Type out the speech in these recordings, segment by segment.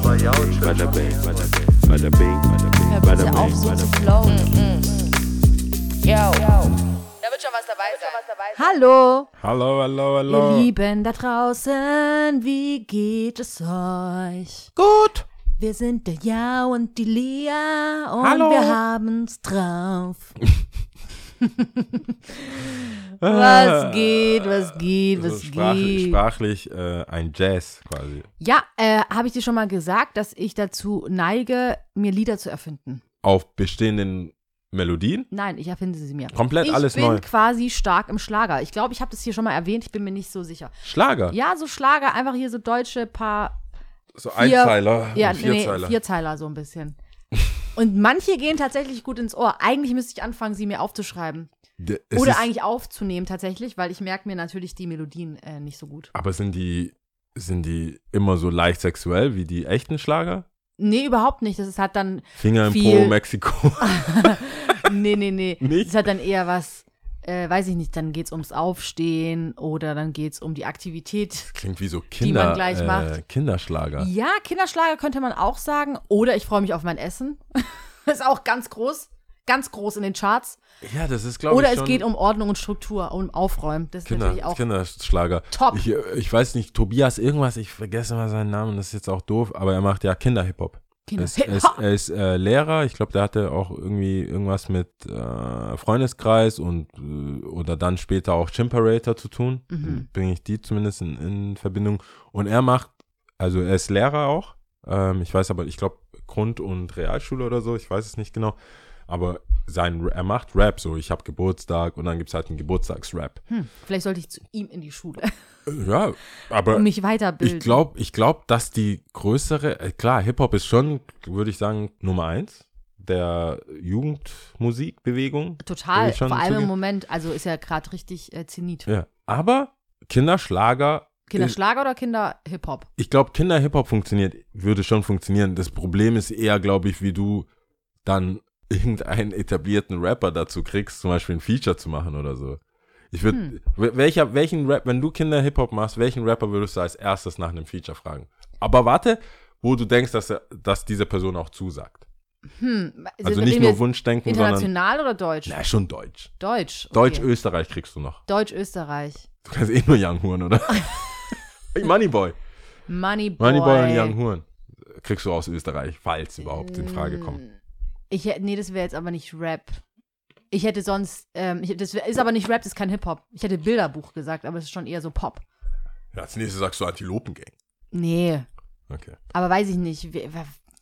bing, bada bing, bada bing, bada bing, bada bing, Hör bada bitte auf, bing, so bada zu bing. flowen. Yo. Da wird schon was dabei sein. Hallo, Hallo, hallo, ihr hallo. Lieben da draußen, wie geht es euch? Gut. Wir sind der Ja und die Lia und Hallo. wir haben's drauf. was geht, was geht, was Also sprachlich, geht? sprachlich äh, ein Jazz quasi. Ja, äh, habe ich dir schon mal gesagt, dass ich dazu neige, mir Lieder zu erfinden? Auf bestehenden Melodien. Nein, ich erfinde sie mir. Komplett ich alles bin neu. quasi stark im Schlager. Ich glaube, ich habe das hier schon mal erwähnt, ich bin mir nicht so sicher. Schlager. Ja, so Schlager, einfach hier so deutsche paar so Einzeiler. Ja, und nee, Vierzeiler. Vierzeiler so ein bisschen. Und manche gehen tatsächlich gut ins Ohr. Eigentlich müsste ich anfangen, sie mir aufzuschreiben. D- Oder eigentlich aufzunehmen tatsächlich, weil ich merke mir natürlich die Melodien äh, nicht so gut. Aber sind die, sind die immer so leicht sexuell wie die echten Schlager? Nee, überhaupt nicht. Das ist halt dann, Finger im Viel- Po, Mexiko. nee, nee, nee. Nicht? Das halt dann eher was, äh, weiß ich nicht, dann geht's ums Aufstehen oder dann geht's um die Aktivität. Klingt wie so man Kinder, gleich äh, macht. Kinderschlager. Ja, Kinderschlager könnte man auch sagen. Oder ich freue mich auf mein Essen. ist auch ganz groß. Ganz groß in den Charts. Ja, das ist, glaube ich, Oder es geht um Ordnung und Struktur, um Aufräumen. Das ist Kinder, natürlich auch Kinderschlager. top. Ich, ich weiß nicht, Tobias irgendwas, ich vergesse mal seinen Namen, das ist jetzt auch doof, aber er macht ja Kinder-Hip-Hop. Er ist, er ist, er ist äh, Lehrer, ich glaube, der hatte auch irgendwie irgendwas mit äh, Freundeskreis und äh, oder dann später auch Chimperator zu tun. Mhm. Bringe ich die zumindest in, in Verbindung. Und er macht, also er ist Lehrer auch. Ähm, ich weiß aber, ich glaube Grund- und Realschule oder so, ich weiß es nicht genau. Aber sein, er macht Rap so. Ich habe Geburtstag und dann gibt es halt einen Geburtstagsrap. Hm, vielleicht sollte ich zu ihm in die Schule Äh, Ja, aber und mich weiterbilden. ich glaube, ich glaub, dass die größere, äh, klar, Hip-Hop ist schon, würde ich sagen, Nummer eins der Jugendmusikbewegung. Total, vor allem im. Moment, also ist ja gerade richtig äh, Zenit. Ja, aber Kinderschlager, Kinderschlager oder Kinder-Hip-Hop? ich glaube, Kinder-Hip-Hop funktioniert, würde schon funktionieren. Das Problem ist eher, glaube ich, wie du dann irgendeinen etablierten Rapper dazu kriegst, zum Beispiel ein Feature zu machen oder so. Ich würde, Hm. welcher, welchen Rap, wenn du Kinder-Hip-Hop machst, welchen Rapper würdest du als erstes nach einem Feature fragen? Aber warte, wo du denkst, dass, er, dass diese Person auch zusagt. Hm, Also nicht nur Wunschdenken, sondern, International oder Deutsch? na, schon Deutsch. Deutsch. Okay. Deutsch, Österreich kriegst du noch. Deutsch, Österreich. Du kannst eh nur Young Horn, oder? Moneyboy. Moneyboy. Moneyboy und Young Horn. Kriegst du aus Österreich, falls überhaupt in Frage kommt. Ich hätte, nee, das wäre jetzt aber nicht Rap. Ich hätte sonst, ähm, ich, das ist aber nicht Rap, das ist kein Hip-Hop. Ich hätte Bilderbuch gesagt, aber es ist schon eher so Pop. Ja, als nächstes sagst du Antilopengang. Nee, Okay. aber weiß ich nicht. Wer,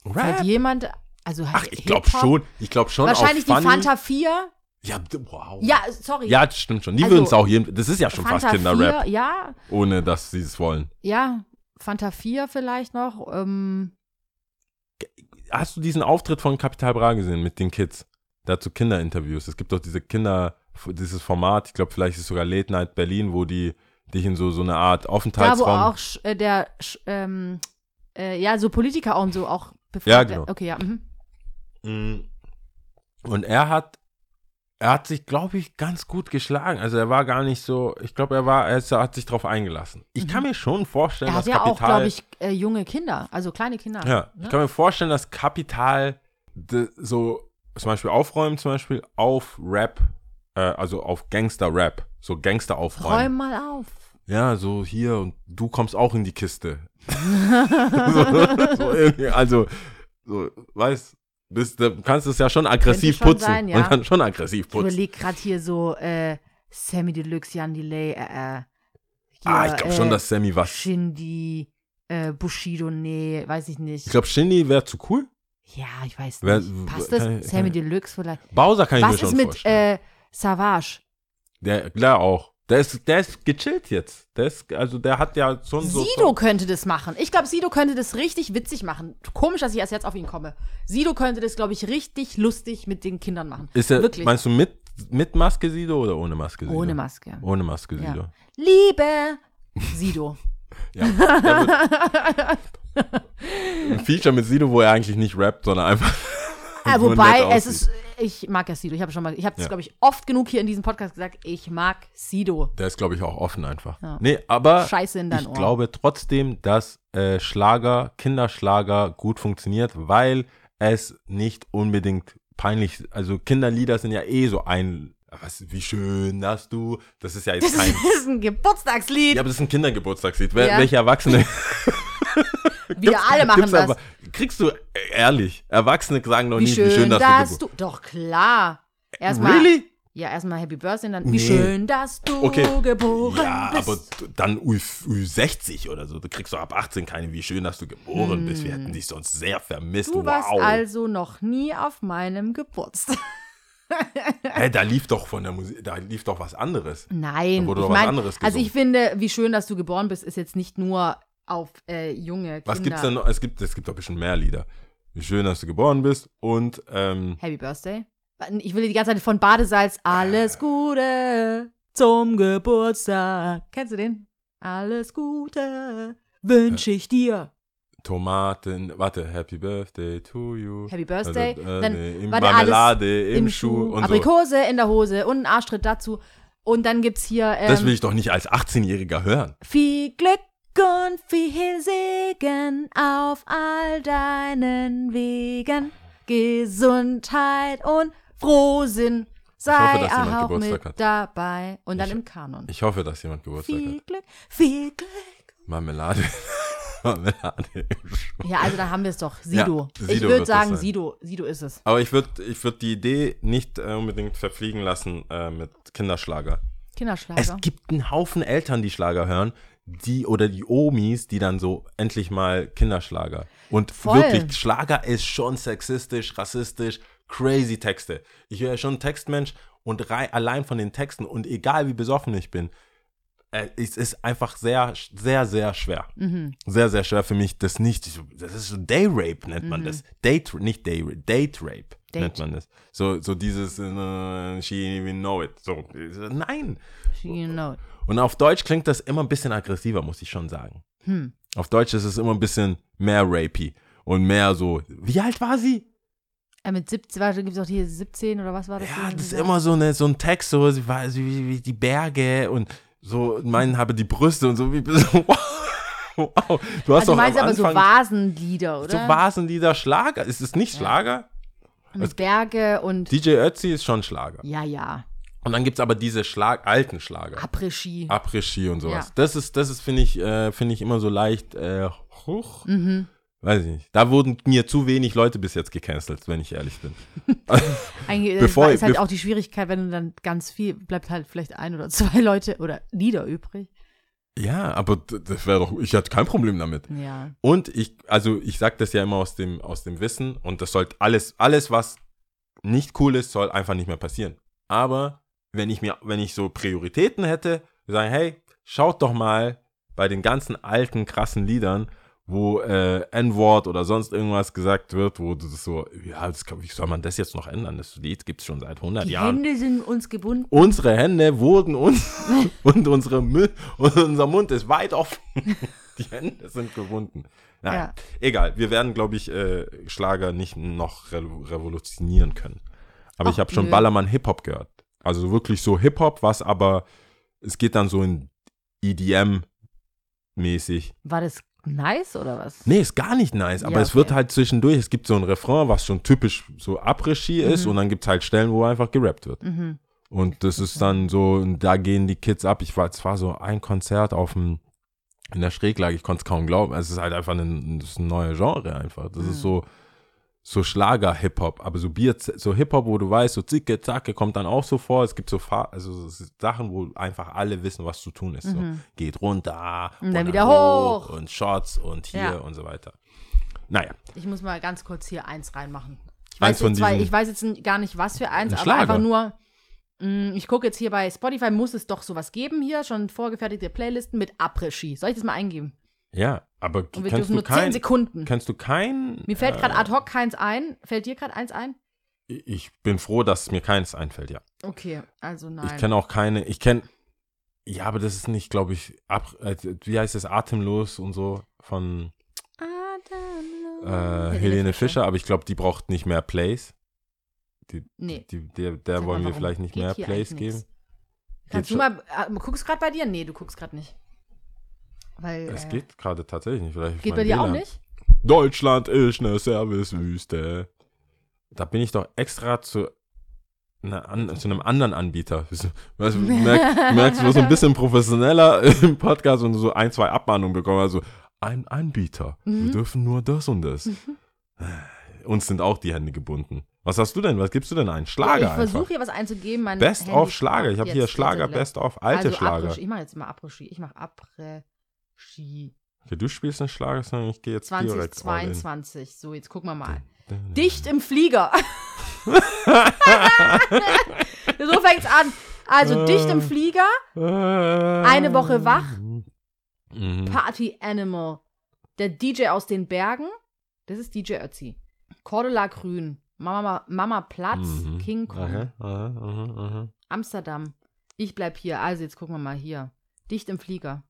Rap? jemand, also Ach, ich glaube schon. Ich glaube schon Wahrscheinlich die. Fanta 4. Ja, wow. Ja, sorry. Ja, das stimmt schon. Die Also, würden es auch jedem. Das ist ja schon Fanta fast Kinderrap, 4, ja, ohne dass sie es wollen. ja. Fanta 4 vielleicht noch. Ähm, Hast du diesen Auftritt von Capital Bra gesehen mit den Kids? Dazu Kinderinterviews. Es gibt doch diese Kinder, dieses Format, ich glaube, vielleicht ist es sogar Late Night Berlin, wo die dich in so, so eine Art da, wo Aufenthaltsraum. auch äh, der, ähm, äh, ja, so Politiker und so auch befragt Ja, genau. Okay, ja. Mhm. Mm. Und er hat, er hat sich, glaube ich, ganz gut geschlagen. Also er war gar nicht so, ich glaube, er war, er hat sich drauf eingelassen. Ich kann mir schon vorstellen, Mhm. Er hat dass ja auch, Kapital. glaube ich, äh, junge Kinder, also kleine Kinder. Ja, ne? ich kann mir vorstellen, dass Kapital de, so zum Beispiel aufräumen, zum Beispiel auf Rap, äh, also auf Gangster-Rap, so Gangster aufräumen. Räum mal auf. Ja, so hier und du kommst auch in die Kiste. so, so also, so, weißt das, da kannst du es ja schon aggressiv schon putzen. sein, ja. Man kann schon aggressiv Ich putzen. überlege gerade hier so äh, Sammy Deluxe, Jan Delay, äh, äh, ah, ich glaube schon, äh, dass Sammy was. Shindy, äh, Bushido, nee, weiß ich nicht. Ich glaube, Shindy wäre zu cool. ja, ich weiß nicht. Passt kann das? ich- Sammy ich- Deluxe vielleicht. Bowser kann ich mir Was schon ist mit vorstellen. äh, Savage? der, klar auch. Der ist, der ist gechillt jetzt. Der ist, also der hat ja schon so. Sido könnte das machen. Ich glaube, Sido könnte das richtig witzig machen. Komisch, dass ich erst jetzt auf ihn komme. Sido könnte das, glaube ich, richtig lustig mit den Kindern machen. Ist er, Wirklich. meinst du mit, mit Maske Sido oder ohne Maske Sido? Ohne Maske. Ohne Maske Ja. Sido. Liebe Sido. Ja. Ein Feature mit Sido, wo er eigentlich nicht rappt, sondern einfach. Ja, nur wobei, es ist, ich mag ja Sido. Ich habe schon mal, ich habe es, Ja. glaube ich, oft genug hier in diesem Podcast gesagt. Ich mag Sido. Der ist, glaube ich, auch offen einfach. Ja. Nee, aber Scheiße in dein ich Ohr. glaube trotzdem, dass äh, Schlager, Kinderschlager gut funktioniert, weil es nicht unbedingt peinlich, also Kinderlieder sind ja eh so ein, was, wie schön, dass du, das ist ja jetzt Das kein, ist ein Geburtstagslied. ja, aber das ist ein Kindergeburtstagslied. Ja. Welche Erwachsene Wir alle machen das. aber, kriegst du, äh, ehrlich, Erwachsene sagen doch wie nicht, schön, wie schön, dass, dass du, du. Doch klar. Erstmal. Really? Ja, erstmal Happy Birthday und dann. Nee. Wie schön, dass du Okay. geboren Ja, bist. aber dann U, U60 oder so. Du kriegst doch ab 18 keine, wie schön, dass du geboren bist. Wir hätten dich sonst sehr vermisst. Hm. du warst wow. also noch nie auf meinem Geburtstag. Hä, da lief doch von der Musik, da lief doch was anderes. Nein, ich mein, anderes also ich finde, wie schön, dass du geboren bist, ist jetzt nicht nur auf äh, junge Kinder. Was gibt's denn noch? Es gibt, es gibt doch ein bisschen mehr Lieder. Wie schön, dass du geboren bist und ähm, Happy Birthday. Ich will die ganze Zeit von Badesalz alles Gute zum Geburtstag. Kennst du den? Alles Gute wünsche ich dir. Tomaten, warte, Happy Birthday to you. Happy Birthday. Also, äh, Dann nee, im Marmelade, alles im, Schuh, und so. Aprikose in der Hose und ein Arschtritt dazu. Und dann gibt's hier ähm, Das will ich doch nicht als 18-Jähriger hören. viel Glück und viel Segen auf all deinen Wegen. Gesundheit und Frohsinn sei hoffe, auch Geburtstag mit hat. dabei. Und dann Ich- im Kanon. Ich hoffe, dass jemand Geburtstag Viel hat. Glück, viel Glück. Marmelade. Marmelade. Ja, also da haben wir es doch. Sido. Ja, ich Sido würde wird sagen. Sido. Sido ist es. Aber ich würde ich würd die Idee nicht äh, unbedingt verfliegen lassen äh, mit Kinderschlager. Kinderschlager. Es gibt einen Haufen Eltern, die Schlager hören, die oder die Omis, die dann so endlich mal Kinderschlager. Und Voll. wirklich, Schlager ist schon sexistisch, rassistisch, crazy Texte. Ich höre schon Textmensch und rei allein von den Texten und egal wie besoffen ich bin, äh, es ist einfach sehr, sehr, sehr schwer. Mhm. Sehr, sehr schwer für mich, das nicht, das ist so Day Rape nennt man das. Date, nicht Day Rape, Date Rape Mhm. Date. nennt man das. So, so dieses, äh, she didn't even know it. So, nein. You know. Und auf Deutsch klingt das immer ein bisschen aggressiver, muss ich schon sagen. Hm. Auf Deutsch ist es immer ein bisschen mehr rapey und mehr so, wie alt war sie? Äh, mit 17, warte, gibt es auch hier 17 oder was war das? Ja, das ist immer so, eine, so ein Text, so sie war so wie, wie die Berge und so, meinen habe die Brüste und so, wie, so wow. Du hast Also doch meinst am aber so Anfang Vasenlieder, oder? so Vasenlieder Schlager. Ist es nicht Schlager? Mit Berge und. DJ Ötzi ist schon Schlager. Ja, ja. Und dann gibt es aber diese Schlag, alten Schlager. Après-Ski. Après-Ski und sowas. Ja. Das ist, das ist, finde ich, äh, finde ich immer so leicht äh, hoch. Mhm. Weiß ich nicht. Da wurden mir zu wenig Leute bis jetzt gecancelt, wenn ich ehrlich bin. Eigentlich Bevor- das ist halt auch die Schwierigkeit, wenn du dann ganz viel, bleibt halt vielleicht ein oder zwei Leute oder Lieder übrig. Ja, aber das wäre doch, ich hatte kein Problem damit. Ja. Und ich, also ich sage das ja immer aus dem, aus dem Wissen und das sollte alles, alles, was nicht cool ist, soll einfach nicht mehr passieren. Aber wenn ich mir, wenn ich so Prioritäten hätte, sagen, hey, schaut doch mal bei den ganzen alten, krassen Liedern, wo äh, N-Wort oder sonst irgendwas gesagt wird, wo du das so, ja, das kann, wie soll man das jetzt noch ändern? Das Lied gibt es schon seit 100 Die Jahren. Hände sind uns gebunden. Unsere Hände wurden uns und unsere und unser Mund ist weit offen. Die Hände sind gewunden. Naja, Ja. egal. Wir werden, glaube ich, äh, Schlager nicht noch re revolutionieren können. Aber ich Ach, habe schon. Ballermann Hip-Hop gehört. Also wirklich so Hip-Hop, was aber, es geht dann so in EDM-mäßig. War das nice oder was? Nee, ist gar nicht nice, aber Ja, es wird okay. halt zwischendurch, es gibt so ein Refrain, was schon typisch so Après-Ski ist und dann gibt es halt Stellen, wo einfach gerappt wird. Mhm. Und das ist dann so, da gehen die Kids ab. Ich war, es war so ein Konzert auf dem, in der Schräglage, ich konnte es kaum glauben. Es ist halt einfach ein, ein neues Genre einfach. Das ist so, so Schlager-Hip-Hop, aber so Bier, so Hip-Hop, wo du weißt, so Zicke, Zacke kommt dann auch so vor. Es gibt so, Fa also so Sachen, wo einfach alle wissen, was zu tun ist. So, geht runter Und dann wieder hoch. und Shots und hier Ja. und so weiter. Naja, Ich muss mal ganz kurz hier eins reinmachen. Ich Eins weiß, von jetzt, zwei, ich weiß jetzt gar nicht, was für eins, Ein aber einfach nur, mh, ich gucke jetzt hier bei Spotify, muss es doch sowas geben hier, schon vorgefertigte Playlisten mit Après-Ski. Soll ich das mal eingeben? Ja, aber Und wir kennst dürfen du nur 10 kein, Sekunden. kennst du kein Mir fällt äh, gerade ad hoc keins ein. Fällt dir gerade eins ein? Ich bin froh, dass mir keins einfällt, ja. Okay, also nein. Ich kenne auch keine, ich kenne, ja, aber das ist nicht, glaube ich, ab, äh, wie heißt es, Atemlos und so von Atemlos. äh, Helene Fischer, aber ich glaube, die braucht nicht mehr Plays. die, Nee. die, der, der wollen wir vielleicht nicht geht mehr Plays geben. Kannst du schon. mal, äh, guckst gerade bei dir? Nee, du guckst gerade nicht. Weil, Es äh, geht gerade tatsächlich nicht. Vielleicht Geht bei dir auch nicht? Deutschland ist eine Servicewüste. Da bin ich doch extra zu, an, zu einem anderen Anbieter. Weißt, merkst, du merkst, du wirst so ein bisschen professioneller im Podcast und so ein, zwei Abmahnungen bekommen. Also ein Anbieter. Wir Mhm. dürfen nur das und das. Uns sind auch die Hände gebunden. Was hast du denn? Was gibst du denn ein? Schlager ich versuche hier was einzugeben. Best Handy of Schlager. Ich habe hier Schlager. Best of alte also Schlager. Après-Ski. Ich mache jetzt mal Après-Ski. Ich mache Après-Ski. Okay, du spielst einen Schlager, ich gehe jetzt direkt all in. 2022. So, jetzt gucken wir mal. Dicht im Flieger. so fängt's an. Also dicht im Flieger, Eine Woche wach. Mhm. Party Animal. Der DJ aus den Bergen. Das ist DJ Ötzi. Cordula Grün. Mama, Mama Platz. Mhm. King Kong. Aha, aha, aha. Amsterdam. Ich bleib hier. Also jetzt gucken wir mal hier. Dicht im Flieger.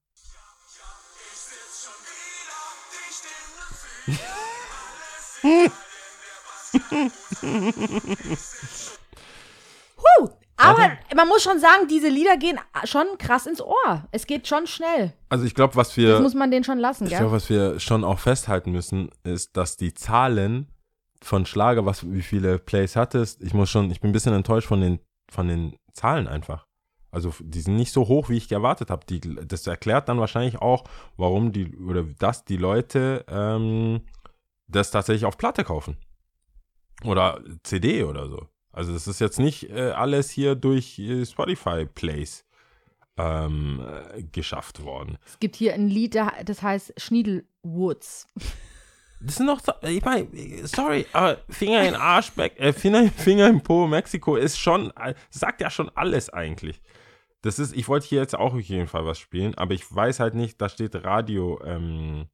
Huh, aber man muss schon sagen, diese Lieder gehen schon krass ins Ohr. Es geht schon schnell. Also ich glaube, was Das wir, muss man den schon lassen, ich glaube, was wir schon auch festhalten müssen, ist, dass die Zahlen von Schlager, was wie viele Plays hattest, ich muss schon, ich bin ein bisschen enttäuscht von den von den Zahlen einfach. Also die sind nicht so hoch, wie ich erwartet habe. Das erklärt dann wahrscheinlich auch, warum die oder dass die Leute ähm, das tatsächlich auf Platte kaufen oder CD oder so. Also das ist jetzt nicht äh, alles hier durch äh, Spotify Plays ähm, äh, geschafft worden. Es gibt hier ein Lied, das heißt Schniedelwoods. Das sind doch, so- ich meine, sorry, aber Finger in Arsch, äh, Finger, Finger im Po, Mexiko ist schon, sagt ja schon alles eigentlich. Das ist, ich wollte hier jetzt auch auf jeden Fall was spielen, aber ich weiß halt nicht, da steht Radio, ähm,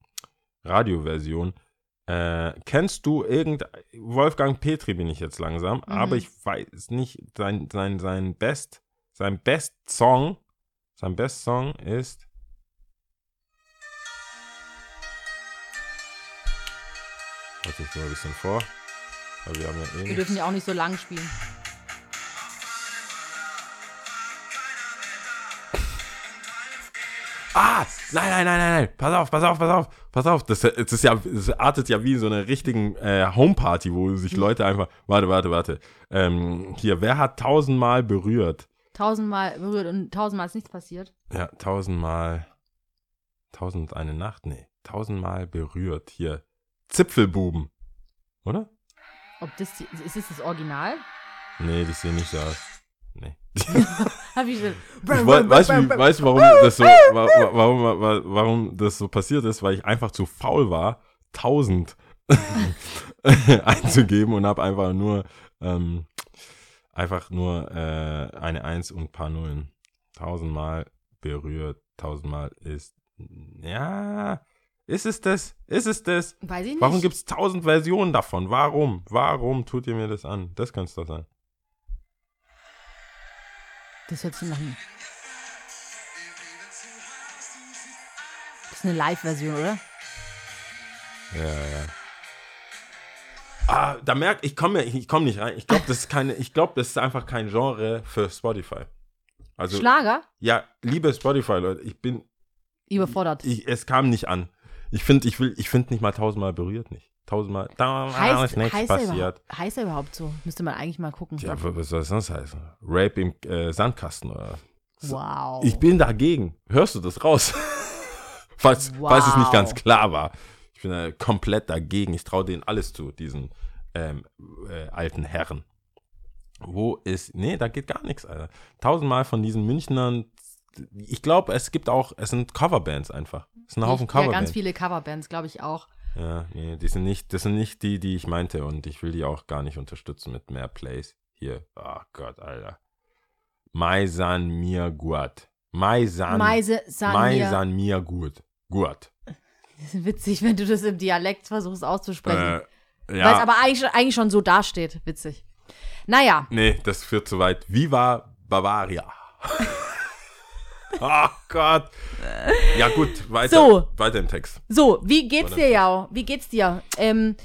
Radioversion. Äh, kennst du irgend, Wolfgang Petri bin ich jetzt langsam, aber ich weiß nicht, sein, sein, sein Best, sein Best Song, sein Best Song ist, warte ich mal ein bisschen vor, weil wir haben ja eh Wir dürfen ja auch nicht so lang spielen. Ah, nein, nein, nein, nein, nein. Pass auf, pass auf, pass auf, pass auf. Das, das ist ja, das artet ja wie in so einer richtigen äh, Homeparty, wo sich Leute einfach. Warte, warte, warte. Ähm, hier, wer hat tausendmal berührt? Tausendmal berührt und tausendmal ist nichts passiert. Ja, tausendmal. Tausend eine Nacht? Nee. Tausendmal berührt. Hier. Zipfelbuben. Oder? Ob das, die, ist das das Original? Nee, das sieht nicht so aus. Nee. Hab ich schon. Ich weißt du, warum das so, wa- wa- warum, wa- warum das so passiert ist? Weil ich einfach zu faul war, 1000 einzugeben und habe einfach nur, ähm, einfach nur äh, eine 1 und ein paar Nullen. Tausendmal berührt, tausendmal ist, ja, ist es das? Ist es das? Weiß ich nicht. Warum gibt es tausend Versionen davon? Warum? Warum tut ihr mir das an? Das kann es doch sein. Das hört sich nach einem. Das ist eine Live-Version, oder? Ja, ja. Ah, da merkt, ich komme ich komm nicht rein. Ich glaube, das ist keine, ich glaube, das ist einfach kein Genre für Spotify. Also, Schlager? ja, liebe Spotify-Leute, ich bin, Überfordert. ich, es kam nicht an. Ich finde, ich will, ich finde nicht mal tausendmal berührt nicht. Tausendmal, da heißt, ist nichts heißt, er passiert. überhaupt, heißt er überhaupt so? Müsste man eigentlich mal gucken. Ja, wa- was soll das sonst heißen? Rape im äh, Sandkasten oder? wow. Ich bin dagegen. Hörst du das raus? falls, falls es nicht Wow. ganz klar war. Ich bin äh, komplett dagegen. Ich traue denen alles zu, diesen ähm, äh, alten Herren. Wo ist. Nee, da geht gar nichts, Alter. Tausendmal von diesen Münchnern. Ich glaube, es gibt auch. Es sind Coverbands einfach. Es sind ein Haufen Ich- ja, ganz Coverbands. viele Coverbands, glaube ich auch. Ja, nee, die sind nicht, das sind nicht die, die ich meinte und ich will die auch gar nicht unterstützen mit mehr Plays. Hier, oh Gott, Alter. Mai san mir gut. Mai san, Meise san Mai mir. gut. Gut. Das ist witzig, wenn du das im Dialekt versuchst auszusprechen. Äh, Weil es ja, aber eigentlich, eigentlich schon so dasteht. Witzig. Naja, nee, das führt zu weit. Viva Bavaria. oh Gott. Ja gut, weiter, So. weiter im Text. so, wie geht's dir, Jao? Wie geht's dir? Ähm,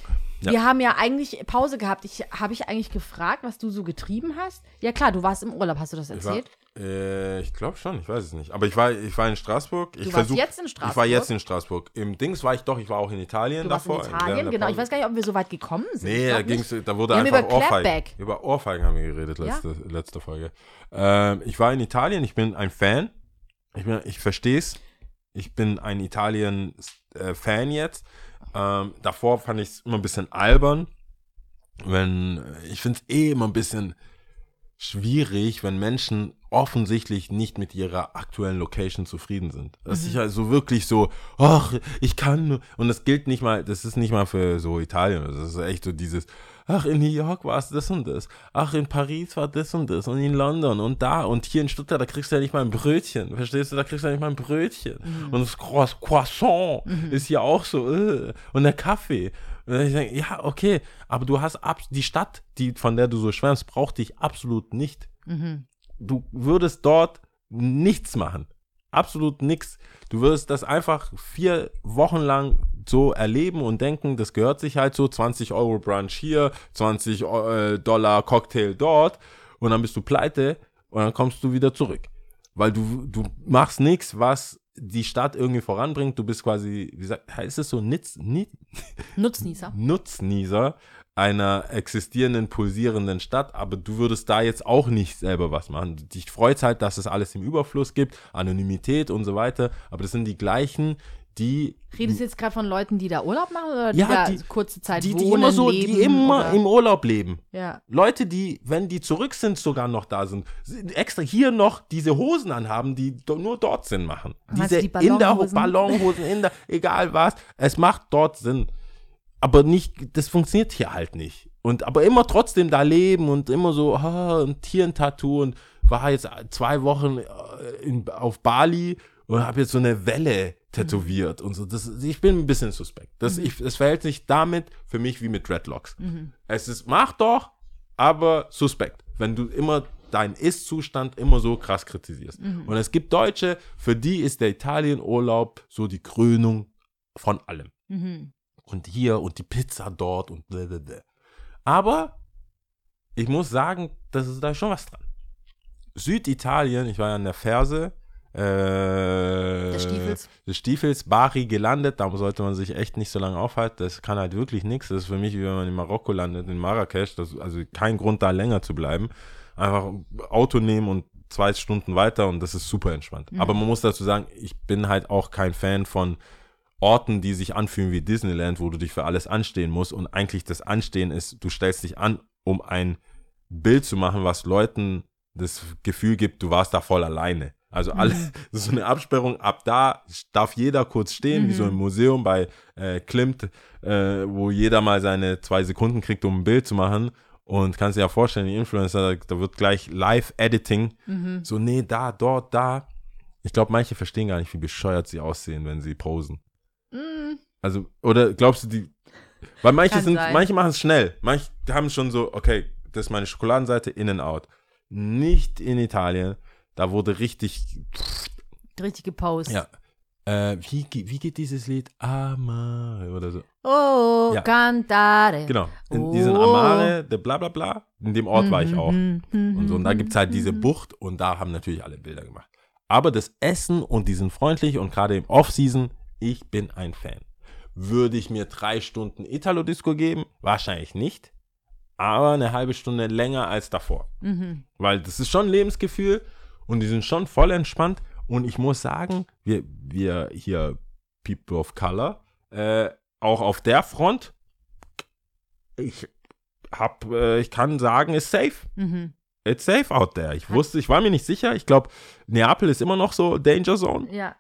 Ja. Wir haben ja eigentlich Pause gehabt. Ich habe ich eigentlich gefragt, was du so getrieben hast? Ja klar, du warst im Urlaub, hast du das Ich erzählt? äh, ich glaube schon, ich weiß es nicht. Aber ich war, ich war in Straßburg. Ich Du warst versuch- jetzt in Ich war Straßburg? jetzt in Straßburg. Im Dings war ich doch, ich war auch in Italien Du warst davor. in während Italien, genau. Ich weiß gar nicht, ob wir so weit gekommen sind. Nee, da ging's, da wurde Wir einfach über Ohrfeigen. Clapback. Über Ohrfeigen haben wir geredet, letzte, letzte Folge. Ähm, ich war in Italien, ich bin ein Fan. Ich, bin, ich verstehe es. Ich bin ein Italien-Fan jetzt. Ähm, davor fand ich es immer ein bisschen albern. Wenn, ich finde es eh immer ein bisschen schwierig, wenn Menschen offensichtlich nicht mit ihrer aktuellen Location zufrieden sind. Das ist ja so wirklich so, ach, ich kann nur, und das gilt nicht mal, das ist nicht mal für so Italien, das ist echt so dieses, ach, in New York war es das und das, ach, in Paris war das und das und in London und da und hier in Stuttgart, da kriegst du ja nicht mal ein Brötchen, verstehst du, da kriegst du ja nicht mal ein Brötchen. Und das Croiss- Croissant ist ja auch so, äh, und der Kaffee. Und ich denke, ja, okay, aber du hast ab, die Stadt, die, von der du so schwärmst, braucht dich absolut nicht. Du würdest dort nichts machen. Absolut nichts. Du wirst das einfach vier Wochen lang so erleben und denken, das gehört sich halt so, 20 Euro Brunch hier, 20 äh, Dollar Cocktail dort und dann bist du pleite und dann kommst du wieder zurück. Weil du, du machst nichts, was die Stadt irgendwie voranbringt. Du bist quasi, wie sagt, heißt es so, Nitz, Nit, Nutznießer. Nutznießer einer existierenden, pulsierenden Stadt, aber du würdest da jetzt auch nicht selber was machen. Dich freut halt, dass es alles im Überfluss gibt, Anonymität und so weiter, aber das sind die gleichen, die Redest du jetzt gerade von Leuten, die da Urlaub machen oder die Ja, da die- kurze Zeit die, wohnen, die immer so, leben? die immer oder? im Urlaub leben. ja. Leute, die, wenn die zurück sind, sogar noch da sind, extra hier noch diese Hosen anhaben, die nur dort Sinn machen. Meinst Diese die in der Ballonhosen? Ballonhosen, in der, egal was, es macht dort Sinn. Aber nicht, das funktioniert hier halt nicht. Und aber immer trotzdem da leben und immer so, ah, und hier ein Tattoo und war jetzt zwei Wochen äh, in, auf Bali und habe jetzt so eine Welle tätowiert und so. Das, ich bin ein bisschen suspekt. Das, ich, es verhält sich damit für mich wie mit Dreadlocks. Es ist, mach doch, aber suspekt. Wenn du immer deinen Ist-Zustand immer so krass kritisierst. Und es gibt Deutsche, für die ist der Italienurlaub so die Krönung von allem. Mhm. Und hier und die Pizza dort und blablabla. Aber ich muss sagen, das ist da schon was dran. Süditalien, ich war ja an der Ferse, äh, Des Stiefels. des Stiefels, Bari gelandet, da sollte man sich echt nicht so lange aufhalten, das kann halt wirklich nichts, das ist für mich wie wenn man in Marokko landet, in Marrakesch, das, also kein Grund da länger zu bleiben, einfach Auto nehmen und zwei Stunden weiter und das ist super entspannt. Aber man muss dazu sagen, ich bin halt auch kein Fan von Orten, die sich anfühlen wie Disneyland, wo du dich für alles anstehen musst und eigentlich das Anstehen ist, du stellst dich an, um ein Bild zu machen, was Leuten das Gefühl gibt, du warst da voll alleine. Also alles, ist so eine Absperrung, ab da darf jeder kurz stehen, wie so im Museum bei äh, Klimt, äh, wo jeder mal seine zwei Sekunden kriegt, um ein Bild zu machen. Und kannst dir ja vorstellen, die Influencer, da wird gleich Live-Editing. So, nee, da, dort, da. Ich glaube, manche verstehen gar nicht, wie bescheuert sie aussehen, wenn sie posen. Mm, Also, oder glaubst du, die. Weil manche Kann sind, sein. manche machen es schnell. Manche haben schon so, okay, das ist meine Schokoladenseite, in and out. Nicht in Italien. Da wurde richtig. Richtig gepostet. Ja. Äh, wie, wie geht dieses Lied? Amare oder so. Oh, Ja. cantare. Genau. In diesen Oh. Amare, der bla bla bla, in dem Ort war ich auch. Mhm, Und so. Und da gibt es halt diese Bucht und da haben natürlich alle Bilder gemacht. Aber das Essen und die sind freundlich und gerade im Off-Season, ich bin ein Fan. Würde ich mir drei Stunden Italo-Disco geben? Wahrscheinlich nicht. Aber eine halbe Stunde länger als davor. Mhm. Weil das ist schon ein Lebensgefühl und die sind schon voll entspannt. Und ich muss sagen, wir, wir hier People of Color, äh, auch auf der Front, ich hab, äh, ich kann sagen, ist safe. Mhm. It's safe out there. Ich wusste, ich war mir nicht sicher. Ich glaube, Neapel ist immer noch so Danger Zone. Ja.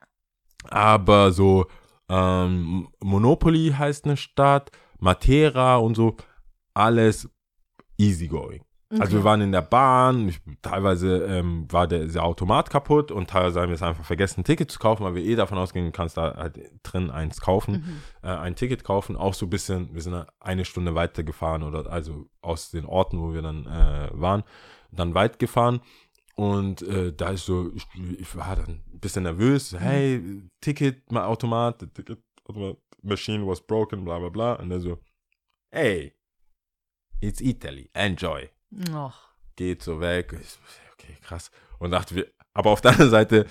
Aber so ähm, Monopoly heißt eine Stadt, Matera und so, alles easygoing. Also wir waren in der Bahn, ich, teilweise ähm, war der, der Automat kaputt und teilweise haben wir es einfach vergessen, ein Ticket zu kaufen, weil wir eh davon ausgehen, du kannst da halt drin eins kaufen, äh, ein Ticket kaufen, auch so ein bisschen, wir sind eine Stunde weiter gefahren oder also aus den Orten, wo wir dann äh, waren, dann weit gefahren. Und äh, da ist so, ich, ich war dann ein bisschen nervös, hey, Ticket, mal Automat, Ticket Automat, Machine was broken, bla bla bla. Und er so, Hey, it's Italy, enjoy. Och. Geht so weg. Okay, krass. Und dachte wir, aber auf der anderen Seite,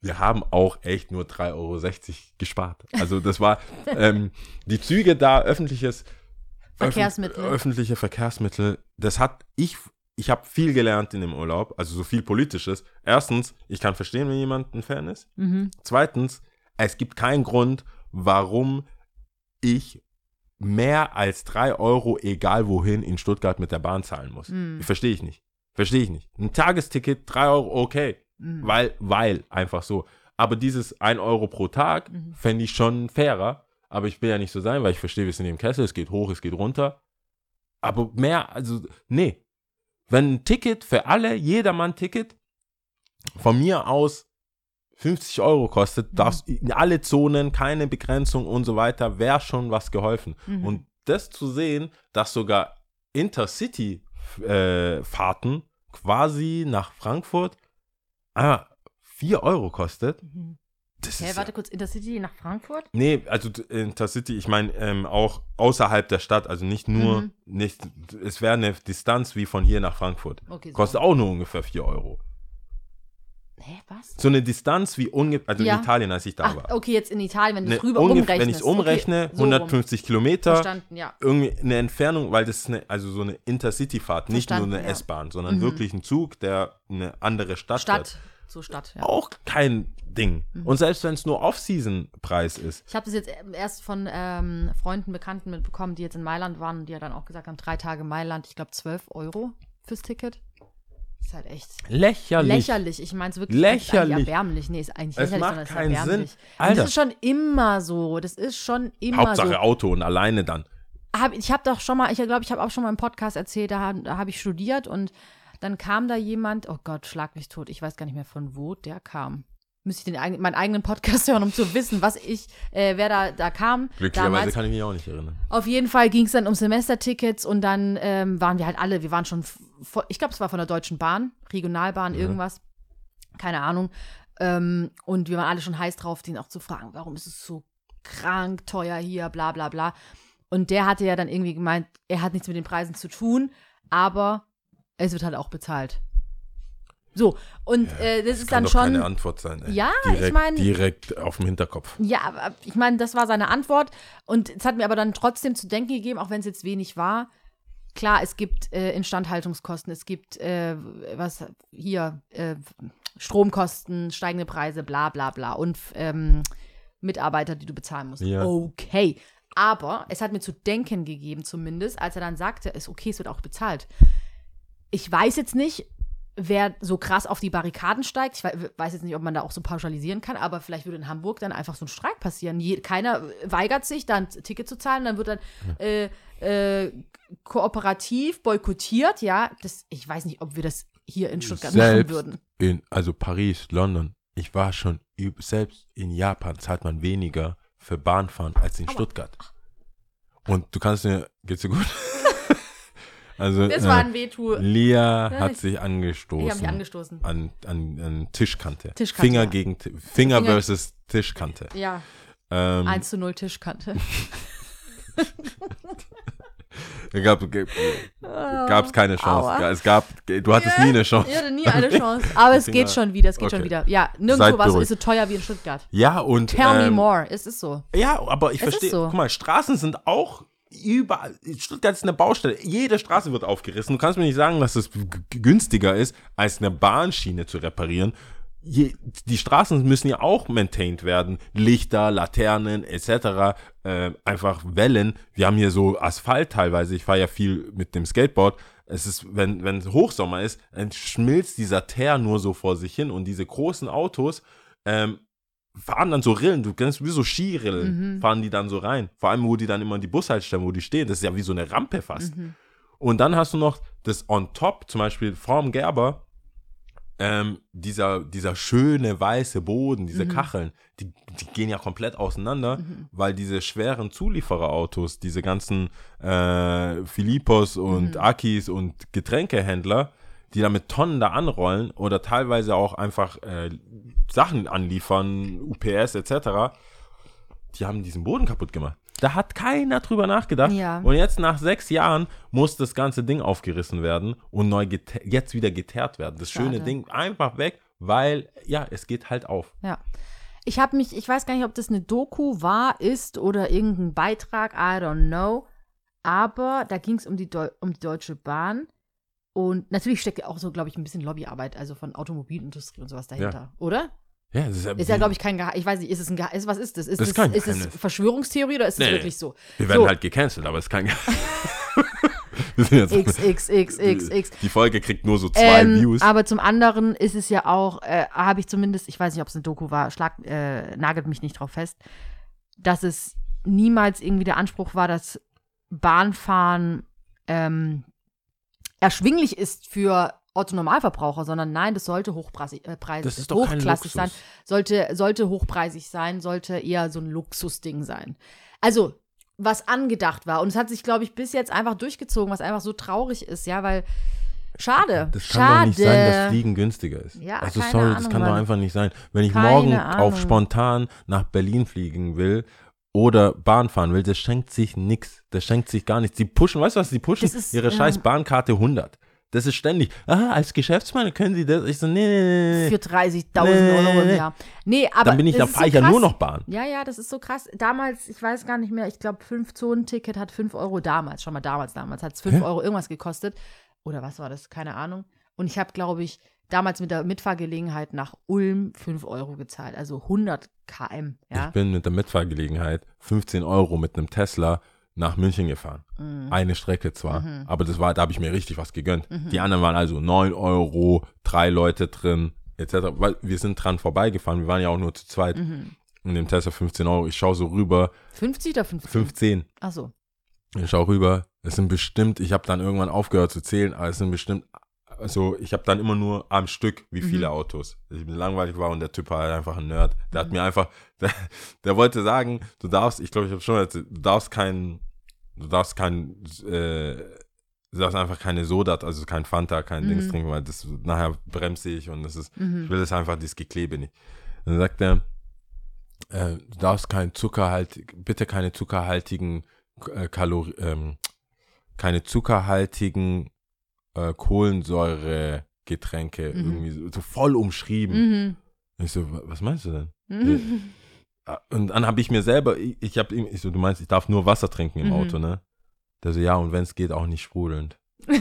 wir haben auch echt nur 3,60 Euro gespart. Also das war ähm, die Züge da, öffentliches Verkehrsmittel. Öff, öffentliche Verkehrsmittel. Das hat ich, ich habe viel gelernt in dem Urlaub, also so viel Politisches. Erstens, ich kann verstehen, wenn jemand ein Fan ist. Mhm. Zweitens, es gibt keinen Grund, warum ich mehr als 3 Euro, egal wohin, in Stuttgart mit der Bahn zahlen muss. Mhm. Verstehe ich nicht. Verstehe ich nicht. Ein Tagesticket, 3 Euro, okay. Mhm. Weil, weil, einfach so. Aber dieses 1 Euro pro Tag Mhm. fände ich schon fairer. Aber ich will ja nicht so sein, weil ich verstehe, wir sind im Kessel, es geht hoch, es geht runter. Aber mehr, also, nee. Wenn ein Ticket für alle, jedermann Ticket, von mir aus 50 Euro kostet, darfst in alle Zonen, keine Begrenzung und so weiter, wäre schon was geholfen. Mhm. Und das zu sehen, dass sogar Intercity-Fahrten quasi nach Frankfurt ah, 4 Euro kostet, Mhm. das ist warte kurz, Intercity nach Frankfurt? Nee, also Intercity, ich meine ähm, auch außerhalb der Stadt, also nicht nur, Mhm. nicht, es wäre eine Distanz wie von hier nach Frankfurt. Okay, so. Kostet auch nur ungefähr 4 Euro. Hä, was? So eine Distanz wie ungefähr, also Ja. in Italien, als ich da Ach, war. okay, jetzt in Italien, wenn du es rüber umrechnest. wenn ich es umrechne, okay, so rum. 150 Kilometer, Verstanden, ja. irgendwie eine Entfernung, weil das ist eine, also so eine Intercity-Fahrt, nicht nur eine ja. S-Bahn, sondern Mhm. wirklich ein Zug, der eine andere Stadt, Stadt, fährt. so Stadt, ja. Auch kein Ding. Mhm. Und selbst wenn es nur Off-Season-Preis ist, Ich habe das jetzt erst von ähm, Freunden, Bekannten mitbekommen, die jetzt in Mailand waren die ja dann auch gesagt haben, drei Tage Mailand, ich glaube 12 Euro fürs Ticket. Ist halt echt lächerlich. lächerlich. Ich meine es wirklich Lächerlich. Eigentlich erbärmlich. Nee, ist eigentlich Es lächerlich, macht sondern es ist keinen erbärmlich. Sinn. Alter. das ist schon immer so. Das ist schon immer Hauptsache so. Auto und alleine dann. Hab, ich habe doch schon mal, ich glaube, ich habe auch schon mal im Podcast erzählt, da, hab- da habe ich studiert und dann kam da jemand, oh Gott, schlag mich tot, ich weiß gar nicht mehr von wo der kam. Müsste ich den, meinen eigenen Podcast hören, um zu wissen, was ich, äh, wer da, da kam. Glücklicherweise damals. kann ich mich auch nicht erinnern. Auf jeden Fall ging es dann um Semestertickets und dann ähm, waren wir halt alle, wir waren schon, ich glaube, es war von der Deutschen Bahn, Regionalbahn, Mhm. irgendwas, keine Ahnung. Ähm, und wir waren alle schon heiß drauf, den auch zu fragen, warum ist es so krank teuer hier, bla bla bla. Und der hatte ja dann irgendwie gemeint, er hat nichts mit den Preisen zu tun, aber es wird halt auch bezahlt. So, und äh, das, ist kann dann doch schon. keine Antwort sein. Ey. Ja, ich direkt, mein- direkt auf dem Hinterkopf. Ja, ich meine, das war seine Antwort. Und es hat mir aber dann trotzdem zu denken gegeben, auch wenn es jetzt wenig war. Klar, es gibt äh, Instandhaltungskosten, es gibt äh, was hier, äh, Stromkosten, steigende Preise, bla bla bla. Und ähm, Mitarbeiter, die du bezahlen musst. Ja. Okay. Aber es hat mir zu denken gegeben, zumindest, als er dann sagte, ist okay, es wird auch bezahlt. Ich weiß jetzt nicht, wer so krass auf die Barrikaden steigt. Ich wei- weiß jetzt nicht, ob man da auch so pauschalisieren kann, aber vielleicht würde in Hamburg dann einfach so ein Streik passieren. Je, keiner weigert sich, dann ein Ticket zu zahlen, dann wird dann äh, äh, kooperativ boykottiert. Ja, das, ich weiß nicht, ob wir das hier in Stuttgart machen Selbst würden. in, also Paris, London, ich war schon, selbst in Japan zahlt man weniger für Bahnfahren als in Stuttgart. Und du kannst mir, geht's dir gut? also, Das war äh, ein Wehtu. Lia Ja, hat ich- sich angestoßen. Ich habe mich angestoßen. An, an, an Tischkante. Tischkante, Finger ja. gegen Finger, Finger- versus Tischkante. Ja, Ähm, 1 zu 0 Tischkante. gab es keine Chance. Aua. Es gab, du hattest nie eine Chance. Ich hatte nie eine Chance. Aber es geht schon wieder, es geht schon Okay. wieder. Ja, nirgendwo war es so teuer wie in Stuttgart. Ja, und. Tell me ähm, more. Es ist so. Ja, aber ich verstehe. so. Guck mal, Straßen sind auch überall. Stuttgart ist eine Baustelle. Jede Straße wird aufgerissen. Du kannst mir nicht sagen, dass es günstiger ist, als eine Bahnschiene zu reparieren. Je, die Straßen müssen ja auch maintained werden. Lichter, Laternen etc. Äh, einfach Wellen. Wir haben hier so Asphalt teilweise. Ich fahre ja viel mit dem Skateboard. Es ist, wenn, wenn Hochsommer ist, dann schmilzt dieser Teer nur so vor sich hin und diese großen Autos ähm, fahren dann so Rillen, du kennst wie so Skirillen, Mhm. fahren die dann so rein. Vor allem, wo die dann immer in die Bushaltestellen, wo die stehen, das ist ja wie so eine Rampe fast. Mhm. Und dann hast du noch das on top, zum Beispiel vorm Gerber, ähm, dieser, dieser schöne weiße Boden, diese Mhm. Kacheln, die, die gehen ja komplett auseinander, weil diese schweren Zuliefererautos, diese ganzen äh, Philippos und Mhm. Akis und Getränkehändler, die da mit Tonnen da anrollen oder teilweise auch einfach äh, Sachen anliefern, UPS etc., die haben diesen Boden kaputt gemacht. Da hat keiner drüber nachgedacht. Ja. Und jetzt nach sechs Jahren muss das ganze Ding aufgerissen werden und neu jetzt wieder geteert werden. Das schöne Schade. Ding einfach weg, weil, ja, es geht halt auf. Ja. Ich habe mich, ich weiß gar nicht, ob das eine Doku war, ist oder irgendein Beitrag, I don't know. Aber da ging es um, die Deu um die Deutsche Bahn. Und natürlich steckt ja auch so, glaube ich, ein bisschen Lobbyarbeit, also von Automobilindustrie und sowas dahinter, oder? Ja, das ist ja, Ist ja, glaube ich, kein Geheimnis. Ich weiß nicht, ist es ein Geheimnis? Was ist das? Ist Das ist kein ist es Geheimnis. Verschwörungstheorie oder ist es Nee, wirklich so? Wir werden so, halt gecancelt, aber es kann. Wir sind jetzt, XXXXX. Die Folge kriegt nur so zwei Ähm, Views. aber zum anderen ist es ja auch, äh, habe ich zumindest, ich weiß nicht, ob es eine Doku war, schlag, äh, nagelt mich nicht drauf fest, dass es niemals irgendwie der Anspruch war, dass Bahnfahren ähm, erschwinglich ist für Otto-Normalverbraucher, sondern nein, das sollte hochpreisig, äh, Das ist doch hochklassig sein, sollte, sollte hochpreisig sein, sollte eher so ein Luxusding sein. Also, was angedacht war. Und es hat sich, glaube ich, bis jetzt einfach durchgezogen, was einfach so traurig ist, ja, weil schade. Das kann schade. doch nicht sein, dass Fliegen günstiger ist. Ja, also sorry, das Ahnung, kann doch einfach nicht sein. Wenn ich morgen Ahnung. auf spontan nach Berlin fliegen will oder Bahn fahren will, das schenkt sich nichts. Das schenkt sich gar nichts. Die pushen, weißt du was, die pushen ist, ihre ja. scheiß Bahnkarte 100. Das ist ständig. Ah, als Geschäftsmann können Sie das? Ich so, nee, nee, nee, Für nee. 30.000 Nee, Euro im. Jahr. Nee, aber. Dann bin ich, da fahre so ich ja nur noch Bahn. Ja, ja, das ist so krass. Damals, ich weiß gar nicht mehr, ich glaube, 5-Zonen-Ticket hat 5 Euro damals, schon mal damals, damals hat es 5 Hä? Euro irgendwas gekostet. Oder was war das? Keine Ahnung. Und ich habe, glaube ich, damals mit der Mitfahrgelegenheit nach Ulm 5 Euro gezahlt. Also 100 km, ja. Ich bin mit der Mitfahrgelegenheit 15 Euro mit einem Tesla nach München gefahren. Mhm. Eine Strecke zwar, aber das war, da habe ich mir richtig was gegönnt. Die anderen waren also 9 Euro, drei Leute drin, etc. Weil wir sind dran vorbeigefahren, wir waren ja auch nur zu zweit. Mhm. In dem Tesla 15 Euro. Ich schaue so rüber, 50 oder 15? 15. Achso. Ich schaue rüber, es sind bestimmt, ich habe dann irgendwann aufgehört zu zählen, aber es sind bestimmt, also ich habe dann immer nur am Stück, wie viele Autos. Ich bin langweilig war und der Typ war halt einfach ein Nerd. Der hat mir einfach, der, der wollte sagen, du darfst, ich glaube, ich habe schon erzählt, du darfst kein, du darfst kein, äh, du darfst einfach keine Soda, also kein Fanta, kein Dings trinken, weil das nachher bremse ich und das ist, ich will das einfach, dieses Geklebe nicht. Dann sagt er, äh, du darfst kein Zuckerhalt, bitte keine zuckerhaltigen äh, Kalorien, ähm, keine zuckerhaltigen äh, Kohlensäuregetränke, irgendwie so, voll umschrieben. Mhm. Ich so, "Wa- was meinst du denn? Mhm. Ah, Und dann habe ich mir selber, ich, ich habe ihm, ich so, du meinst, ich darf nur Wasser trinken im Mhm. Auto, ne? Der so, ja, und wenn es geht, auch nicht sprudelnd.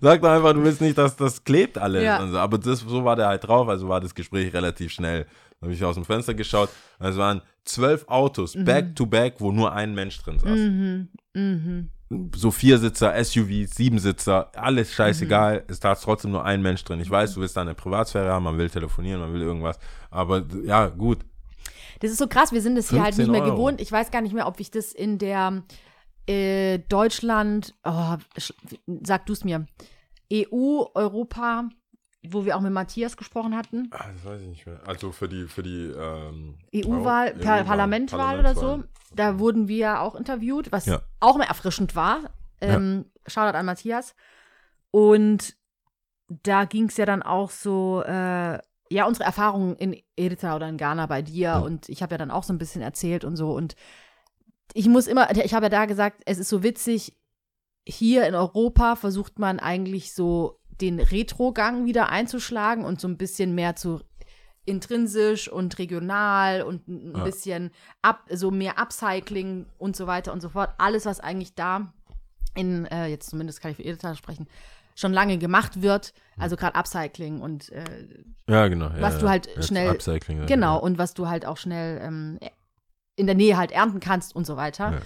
Sag doch einfach, du willst nicht, dass das klebt alles. Ja. Und so. Aber das, so war der halt drauf, also war das Gespräch relativ schnell. Dann habe ich aus dem Fenster geschaut, es waren zwölf Autos, back to back, wo nur ein Mensch drin saß. Mhm. Mhm. So Viersitzer, SUVs, Siebensitzer, alles scheißegal, es saß trotzdem nur ein Mensch drin. Ich weiß, du willst da eine Privatsphäre haben, man will telefonieren, man will irgendwas, aber ja, gut. Das ist so krass, wir sind das hier halt 15 nicht mehr Euro. gewohnt. Ich weiß gar nicht mehr, ob ich das in der äh, Deutschland, oh, sag du es mir, EU, Europa, wo wir auch mit Matthias gesprochen hatten, Ah, das weiß ich nicht mehr. Also für die, für die ähm, EU-Wahl, Par EU-Wahl, Parlamentwahl oder so, da wurden wir ja auch interviewt, was Ja. auch mal erfrischend war. Ähm, Shoutout an Matthias. Und da ging es ja dann auch so, äh, ja, unsere Erfahrungen in Eritrea oder in Ghana bei dir. Ja. Und ich habe ja dann auch so ein bisschen erzählt und so. Und ich muss immer, ich habe ja da gesagt, es ist so witzig, hier in Europa versucht man eigentlich so den Retro-Gang wieder einzuschlagen und so ein bisschen mehr zu intrinsisch und regional und ein Ja. bisschen ab, so mehr Upcycling und so weiter und so fort. Alles, was eigentlich da in, äh, jetzt zumindest kann ich für Edita sprechen, schon lange gemacht wird. Also gerade Upcycling und äh, Ja, genau. Ja, was ja. du halt Jetzt schnell- Upcycling, ja, genau, Ja. und was du halt auch schnell ähm, in der Nähe halt ernten kannst und so weiter. Ja.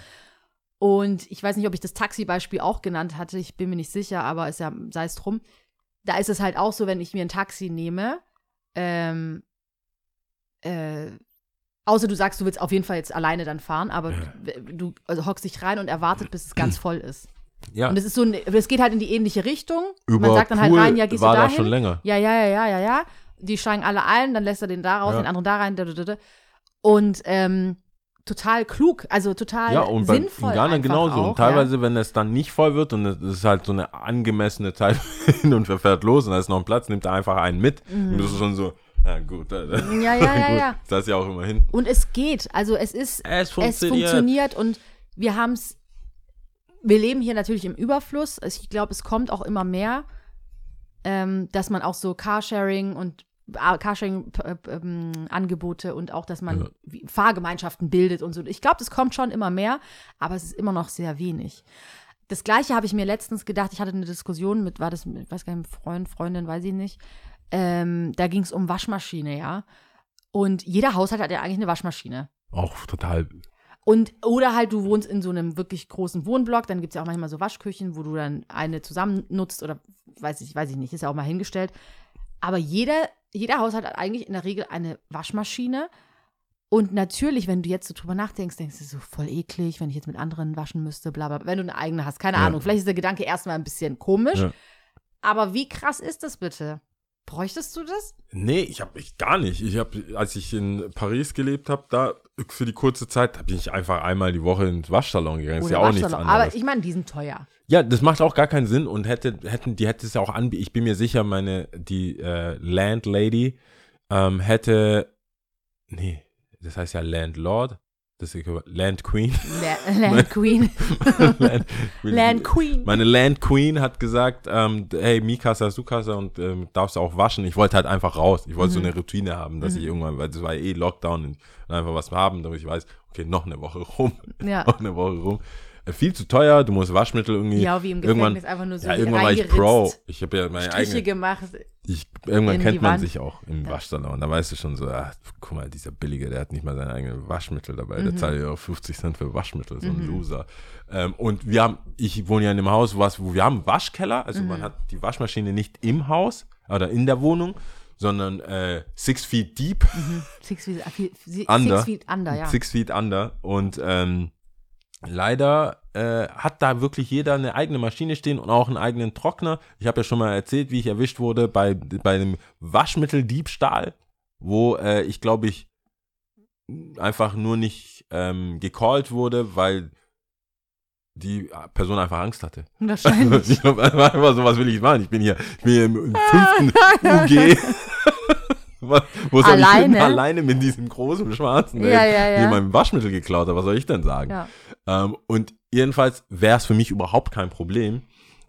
Und ich weiß nicht, ob ich das Taxi-Beispiel auch genannt hatte, ich bin mir nicht sicher, aber ist ja, sei es drum. Da ist es halt auch so, wenn ich mir ein Taxi nehme, ähm, äh, außer du sagst, du willst auf jeden Fall jetzt alleine dann fahren, aber Ja. du also hockst dich rein und erwartet, bis es ganz voll ist. ja. Und es ist so, ein- es geht halt in die ähnliche Richtung. Über Man sagt dann halt rein, ja, gehst war du da dahin? schon länger. Ja, ja, ja, ja, ja, ja. Die steigen alle ein, dann lässt er den da raus, Ja. den anderen da rein. da, da, da, da. Und ähm, total klug, also total Ja, und bei, in sinnvoll. Ghana einfach genauso. Auch, und teilweise, wenn es dann nicht voll wird und es ist halt so eine angemessene Zeit hin und er fährt los und da ist noch ein Platz, nimmt er einfach einen mit. Mhm. Und das ist schon so, Ja, gut. äh, Ja, ja, ja, ja. Das ist ja auch immerhin. Und es geht. Also es ist, Es es funktioniert und wir haben es, wir leben hier natürlich im Überfluss. Ich glaube, es kommt auch immer mehr, ähm, dass man auch so Carsharing und Carsharing-Angebote und auch, dass man Ja. Fahrgemeinschaften bildet und so. Ich glaube, das kommt schon immer mehr, aber es ist immer noch sehr wenig. Das Gleiche habe ich mir letztens gedacht. Ich hatte eine Diskussion mit, war das, mit, ich weiß gar nicht, Freund, Freundin, weiß ich nicht. Ähm, da ging es um Waschmaschine, ja. Und jeder Haushalt hat ja eigentlich eine Waschmaschine. Auch total. Und, oder halt, du wohnst in so einem wirklich großen Wohnblock, dann gibt es ja auch manchmal so Waschküchen, wo du dann eine zusammen nutzt oder weiß ich, weiß ich nicht, ist ja auch mal hingestellt. Aber jeder, jeder Haushalt hat eigentlich in der Regel eine Waschmaschine. Und natürlich, wenn du jetzt so drüber nachdenkst, denkst du so voll eklig, wenn ich jetzt mit anderen waschen müsste, bla bla. bla. Wenn du eine eigene hast, keine Ja. Ahnung. Vielleicht ist der Gedanke erstmal ein bisschen komisch. Ja. Aber wie krass ist das bitte? Bräuchtest du das? Nee, ich habe ich gar nicht. Ich habe, als ich in Paris gelebt habe, da für die kurze Zeit, da bin ich einfach einmal die Woche ins Waschsalon gegangen. ist ja Oder auch nichts anderes. Aber ich meine, die sind teuer. Ja, das macht auch gar keinen Sinn und hätte, hätten, die hätte es ja auch anbieten. Ich bin mir sicher, meine, die äh, Landlady ähm, hätte, nee, das heißt ja Landlord, das Land Queen. La- Land Queen. Land, Land Queen. Meine Land Queen hat gesagt, ähm, hey, Mikasa, Sukasa und ähm, darfst auch waschen. Ich wollte halt einfach raus. Ich wollte so eine Routine haben, dass ich irgendwann, weil das war eh Lockdown und einfach was haben, damit ich weiß, okay, noch eine Woche rum. Ja. noch eine Woche rum. Äh, Viel zu teuer, du musst Waschmittel irgendwie. Ja, wie im irgendwann, Gefängnis einfach nur so ja, irgendwann war ich Pro. Ich habe ja meine Striche eigene. gemacht. Ich, irgendwann kennt man Wand. sich auch im Waschsalon. Da weißt du schon so, ach, guck mal, dieser Billige, der hat nicht mal seine eigenen Waschmittel dabei. Mhm. Der zahlt ja auch 50 Cent für Waschmittel, so ein Loser. Ähm, und wir haben, ich wohne ja in einem Haus, was, wo wir haben einen Waschkeller. Also Mhm. man hat die Waschmaschine nicht im Haus oder in der Wohnung, sondern äh, six feet deep. Six Feet, sie- Under. Six Feet Under, ja. Six feet under. Und ähm, leider äh, hat da wirklich jeder eine eigene Maschine stehen und auch einen eigenen Trockner. Ich habe ja schon mal erzählt, wie ich erwischt wurde bei, bei einem Waschmitteldiebstahl, wo äh, ich glaube ich einfach nur nicht ähm, gecallt wurde, weil die Person einfach Angst hatte. Wahrscheinlich. Ich glaube, einfach, einfach so, was will ich machen? Ich bin hier, ich bin hier im, im fünften UG. Wo soll ich hin? Alleine? Alleine mit diesem großen schwarzen, Ja, ja, ja. mein Waschmittel geklaut hat. Was soll ich denn sagen? ja. Ähm, und jedenfalls wäre es für mich überhaupt kein Problem,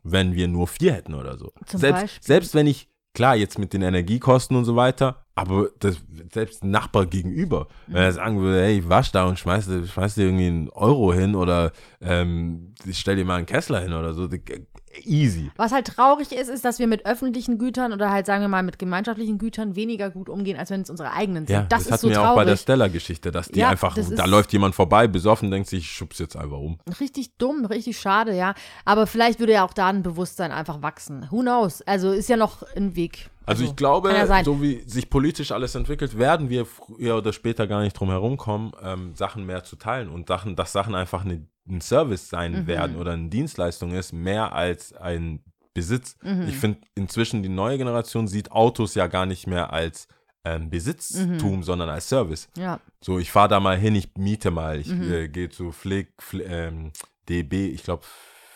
wenn wir nur vier hätten oder so. Zum selbst, Beispiel. selbst wenn ich, klar, jetzt mit den Energiekosten und so weiter, aber das, selbst Nachbar gegenüber, wenn er sagen würde, hey, wasch da und schmeiß, dir- schmeiß dir irgendwie einen Euro hin oder ähm, ich stell dir mal einen Kessler hin oder so, easy. Was halt traurig ist, ist, dass wir mit öffentlichen Gütern oder halt, sagen wir mal, mit gemeinschaftlichen Gütern weniger gut umgehen, als wenn es unsere eigenen sind. Ja, das, das, ist hatten so wir traurig. auch bei der Stella-Geschichte, dass die Ja, einfach, das da läuft jemand vorbei, besoffen, denkt sich, ich schub's jetzt einfach um. Richtig dumm, richtig schade, ja. Aber vielleicht würde ja auch da ein Bewusstsein einfach wachsen. Who knows? Also ist ja noch ein Weg. Also ich glaube, ja so wie sich politisch alles entwickelt, werden wir früher oder später gar nicht drum herumkommen, ähm, Sachen mehr zu teilen und Sachen, dass Sachen einfach eine, ein Service sein Mhm. werden oder eine Dienstleistung ist, mehr als ein Besitz. Mhm. Ich finde inzwischen die neue Generation sieht Autos ja gar nicht mehr als ähm, Besitztum, Mhm. sondern als Service. Ja. So, ich fahre da mal hin, ich miete mal, ich Mhm. äh, gehe zu Flick, Fl ähm, DB, ich glaube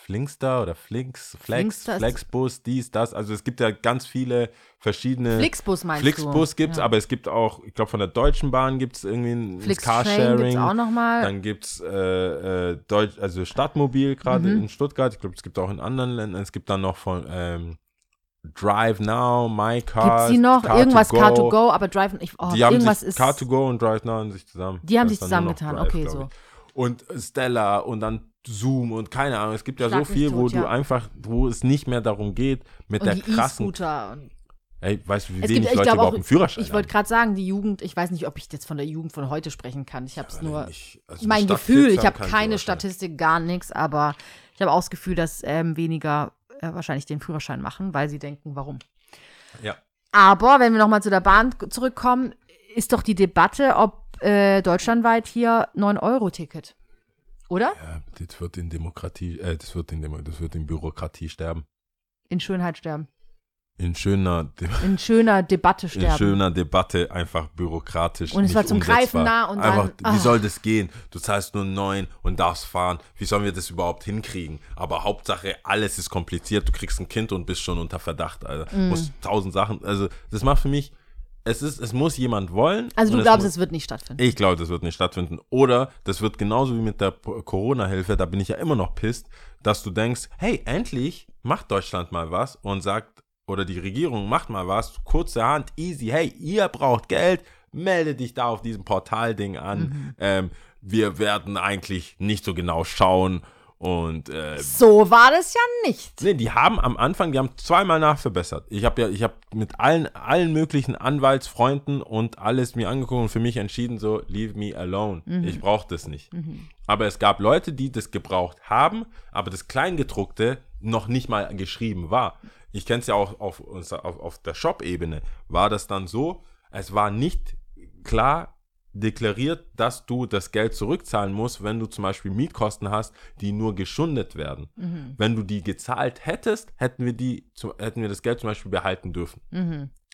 Flinkster oder Flinks, Flex, Flinkster Flexbus, dies, das. Also es gibt ja ganz viele verschiedene. Flixbus meinst Flixbus du? gibt's, ja. aber es gibt auch, ich glaube von der Deutschen Bahn gibt es irgendwie ein Flixtrain Carsharing. gibt's auch noch mal. Dann gibt es äh, äh, Deutsch, also Stadtmobil gerade Mhm. in Stuttgart. Ich glaube, es gibt auch in anderen Ländern. Es gibt dann noch von ähm, Drive Now, My Car. Gibt's die noch? Car irgendwas to Car to go, aber Drive, ich, oh, die haben irgendwas sich ist. Car to go und Drive Now haben sich zusammen. Die haben sich zusammengetan, okay, so. ich. Und Stella und dann Zoom und keine Ahnung. Es gibt ja Schlag so viel, wo tot, du ja. einfach, wo es nicht mehr darum geht, mit und der die krassen. E-Scooter. und- Ey, weißt du, wie Es wenig gibt, ich Leute überhaupt auch, einen Führerschein ich wollte gerade sagen, die Jugend, ich weiß nicht, ob ich jetzt von der Jugend von heute sprechen kann. Ich habe es Weil nur, ich- also mein Gefühl, ich habe keine. Statistik, gar nichts, aber ich habe auch das Gefühl, dass ähm, weniger äh, wahrscheinlich den Führerschein machen, weil sie denken, warum. Ja. Aber wenn wir nochmal zu der Bahn zurückkommen, ist doch die Debatte, ob äh, deutschlandweit hier 9-Euro-Ticket. Oder? Ja, das wird in Demokratie, äh, das wird in, Demo das wird in Bürokratie sterben. In Schönheit sterben. In schöner, De In schöner Debatte in sterben. schöner Debatte einfach bürokratisch. Und es war zum umsetzbar. Greifen nah und einfach, dann- Wie ah. soll das gehen? Du zahlst nur neun und darfst fahren. Wie sollen wir das überhaupt hinkriegen? Aber Hauptsache, alles ist kompliziert. Du kriegst ein Kind und bist schon unter Verdacht, Alter. Mhm. Musst tausend Sachen. Also, das macht für mich es ist, es muss jemand wollen. Also du glaubst, muss- es wird nicht stattfinden. Ich glaube, das wird nicht stattfinden. Oder das wird genauso wie mit der Corona-Hilfe, da bin ich ja immer noch pisst, dass du denkst, hey, endlich macht Deutschland mal was und sagt, oder die Regierung macht mal was, kurzerhand, easy, hey, ihr braucht Geld, melde dich da auf diesem Portalding an. Ähm, wir werden eigentlich nicht so genau schauen und äh, so war das ja nicht. Nee, die haben am Anfang, die haben zweimal nachverbessert. Ich habe ja, ich habe mit allen, allen möglichen Anwaltsfreunden und alles mir angeguckt und für mich entschieden, so, leave me alone. Ich brauche das nicht. Aber es gab Leute, die das gebraucht haben, aber das Kleingedruckte noch nicht mal geschrieben war. Ich kenne es ja auch auf, auf, auf der Shop-Ebene. War das dann so, es war nicht klar deklariert, dass du das Geld zurückzahlen musst, wenn du zum Beispiel Mietkosten hast, die nur geschundet werden. Wenn du die gezahlt hättest, hätten wir die, hätten wir das Geld zum Beispiel behalten dürfen.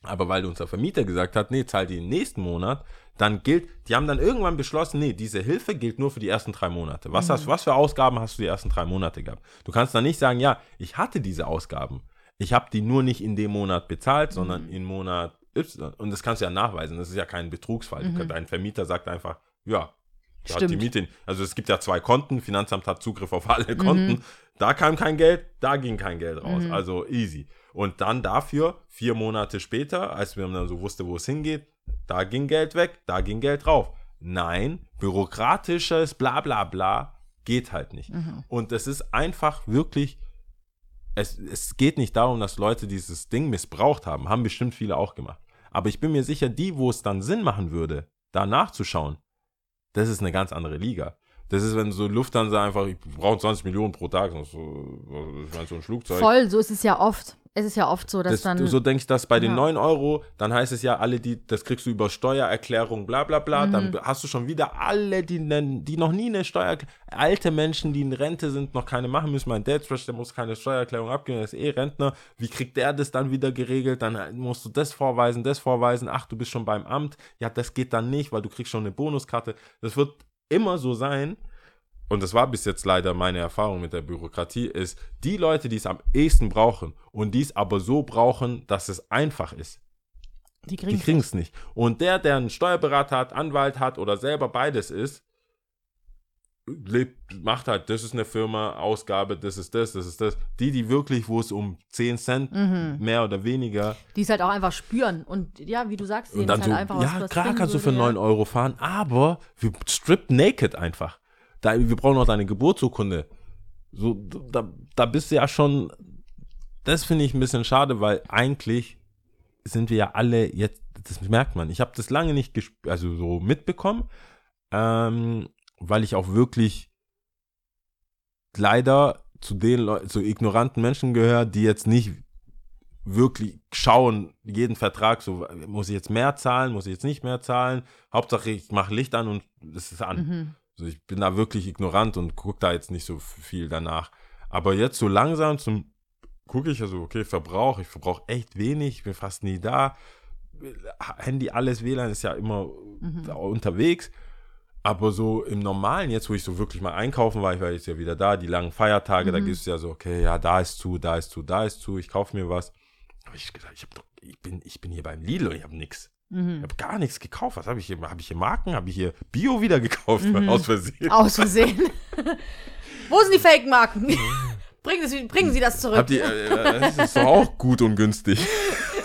Aber weil unser Vermieter gesagt hat, nee, zahl die im nächsten Monat, dann gilt, die haben dann irgendwann beschlossen, nee, diese Hilfe gilt nur für die ersten drei Monate. Was, hast, was für Ausgaben hast du die ersten drei Monate gehabt? Du kannst dann nicht sagen, ja, ich hatte diese Ausgaben. Ich habe die nur nicht in dem Monat bezahlt, sondern in Monat Y. Und das kannst du ja nachweisen. Das ist ja kein Betrugsfall. Du- Dein Vermieter sagt einfach, ja, der hat die. Miete. Also es gibt ja zwei Konten, Finanzamt hat Zugriff auf alle Konten. Da kam kein Geld, da ging kein Geld raus. Also easy. Und dann dafür, vier Monate später, als wir dann so wusste, wo es hingeht, da ging Geld weg, da ging Geld drauf. Nein, bürokratisches bla bla bla geht halt nicht. Und es ist einfach wirklich, es, es geht nicht darum, dass Leute dieses Ding missbraucht haben. Haben bestimmt viele auch gemacht. Aber ich bin mir sicher, die, wo es dann Sinn machen würde, da nachzuschauen, das ist eine ganz andere Liga. Das ist, wenn so Lufthansa einfach, ich brauche 20 Millionen pro Tag, so, ich meine, so ein Flugzeug. Voll, so ist es ja oft. Es ist ja oft so, dass Das, dann. so denke ich das bei den Ja. 9 Euro, dann heißt es ja, alle, die, das kriegst du über Steuererklärung, bla bla bla. Mhm. Dann hast du schon wieder alle, die, die noch nie eine Steuererklärung, alte Menschen, die in Rente sind, noch keine machen müssen. Mein Dad, der muss keine Steuererklärung abgeben, der ist eh Rentner. Wie kriegt der das dann wieder geregelt? Dann musst du das vorweisen, das vorweisen. Ach, du bist schon beim Amt. Ja, das geht dann nicht, weil du kriegst schon eine Bonuskarte. Das wird immer so sein und das war bis jetzt leider meine Erfahrung mit der Bürokratie, ist, die Leute, die es am ehesten brauchen und die es aber so brauchen, dass es einfach ist, die kriegen es nicht. Und der, der einen Steuerberater hat, Anwalt hat oder selber beides ist, lebt, macht halt, das ist eine Firma, Ausgabe, das ist das, das ist das. Die, die wirklich, wo es um 10 Cent Mhm. mehr oder weniger die es halt auch einfach spüren. Und ja, wie du sagst, sehen und dann es so, halt einfach was, ja, klar kannst du für würde, 9 Euro fahren, aber wir strip naked einfach. Da, wir brauchen noch deine Geburtsurkunde. So, da, da bist du ja schon, das finde ich ein bisschen schade, weil eigentlich sind wir ja alle jetzt, das merkt man. Ich habe das lange nicht gesp- also so mitbekommen, ähm, weil ich auch wirklich leider zu den Leuten, zu ignoranten Menschen gehöre, die jetzt nicht wirklich schauen, jeden Vertrag, so muss ich jetzt mehr zahlen, muss ich jetzt nicht mehr zahlen. Hauptsache ich mache Licht an und es ist an. Mhm. Also ich bin da wirklich ignorant und gucke da jetzt nicht so viel danach. Aber jetzt so langsam zum gucke ich also, okay, Verbrauch, ich verbrauche echt wenig, ich bin fast nie da. Handy, alles, WLAN ist ja immer da unterwegs. Aber so im Normalen, jetzt wo ich so wirklich mal einkaufen war, ich war jetzt ja wieder da, die langen Feiertage, da gibt es ja so, okay, ja, da ist zu, da ist zu, da ist zu, ich kaufe mir was. Aber ich ich, hab ich, bin, ich bin hier beim Lidl und ich habe nichts. Mhm. Ich habe gar nichts gekauft. Was habe ich hier? Habe ich hier Marken? Habe ich hier Bio wieder gekauft? Aus Versehen. Aus Versehen. Wo sind die Fake-Marken? bringen, Sie, bringen Sie das zurück. Habt ihr, äh, das ist doch auch gut und günstig.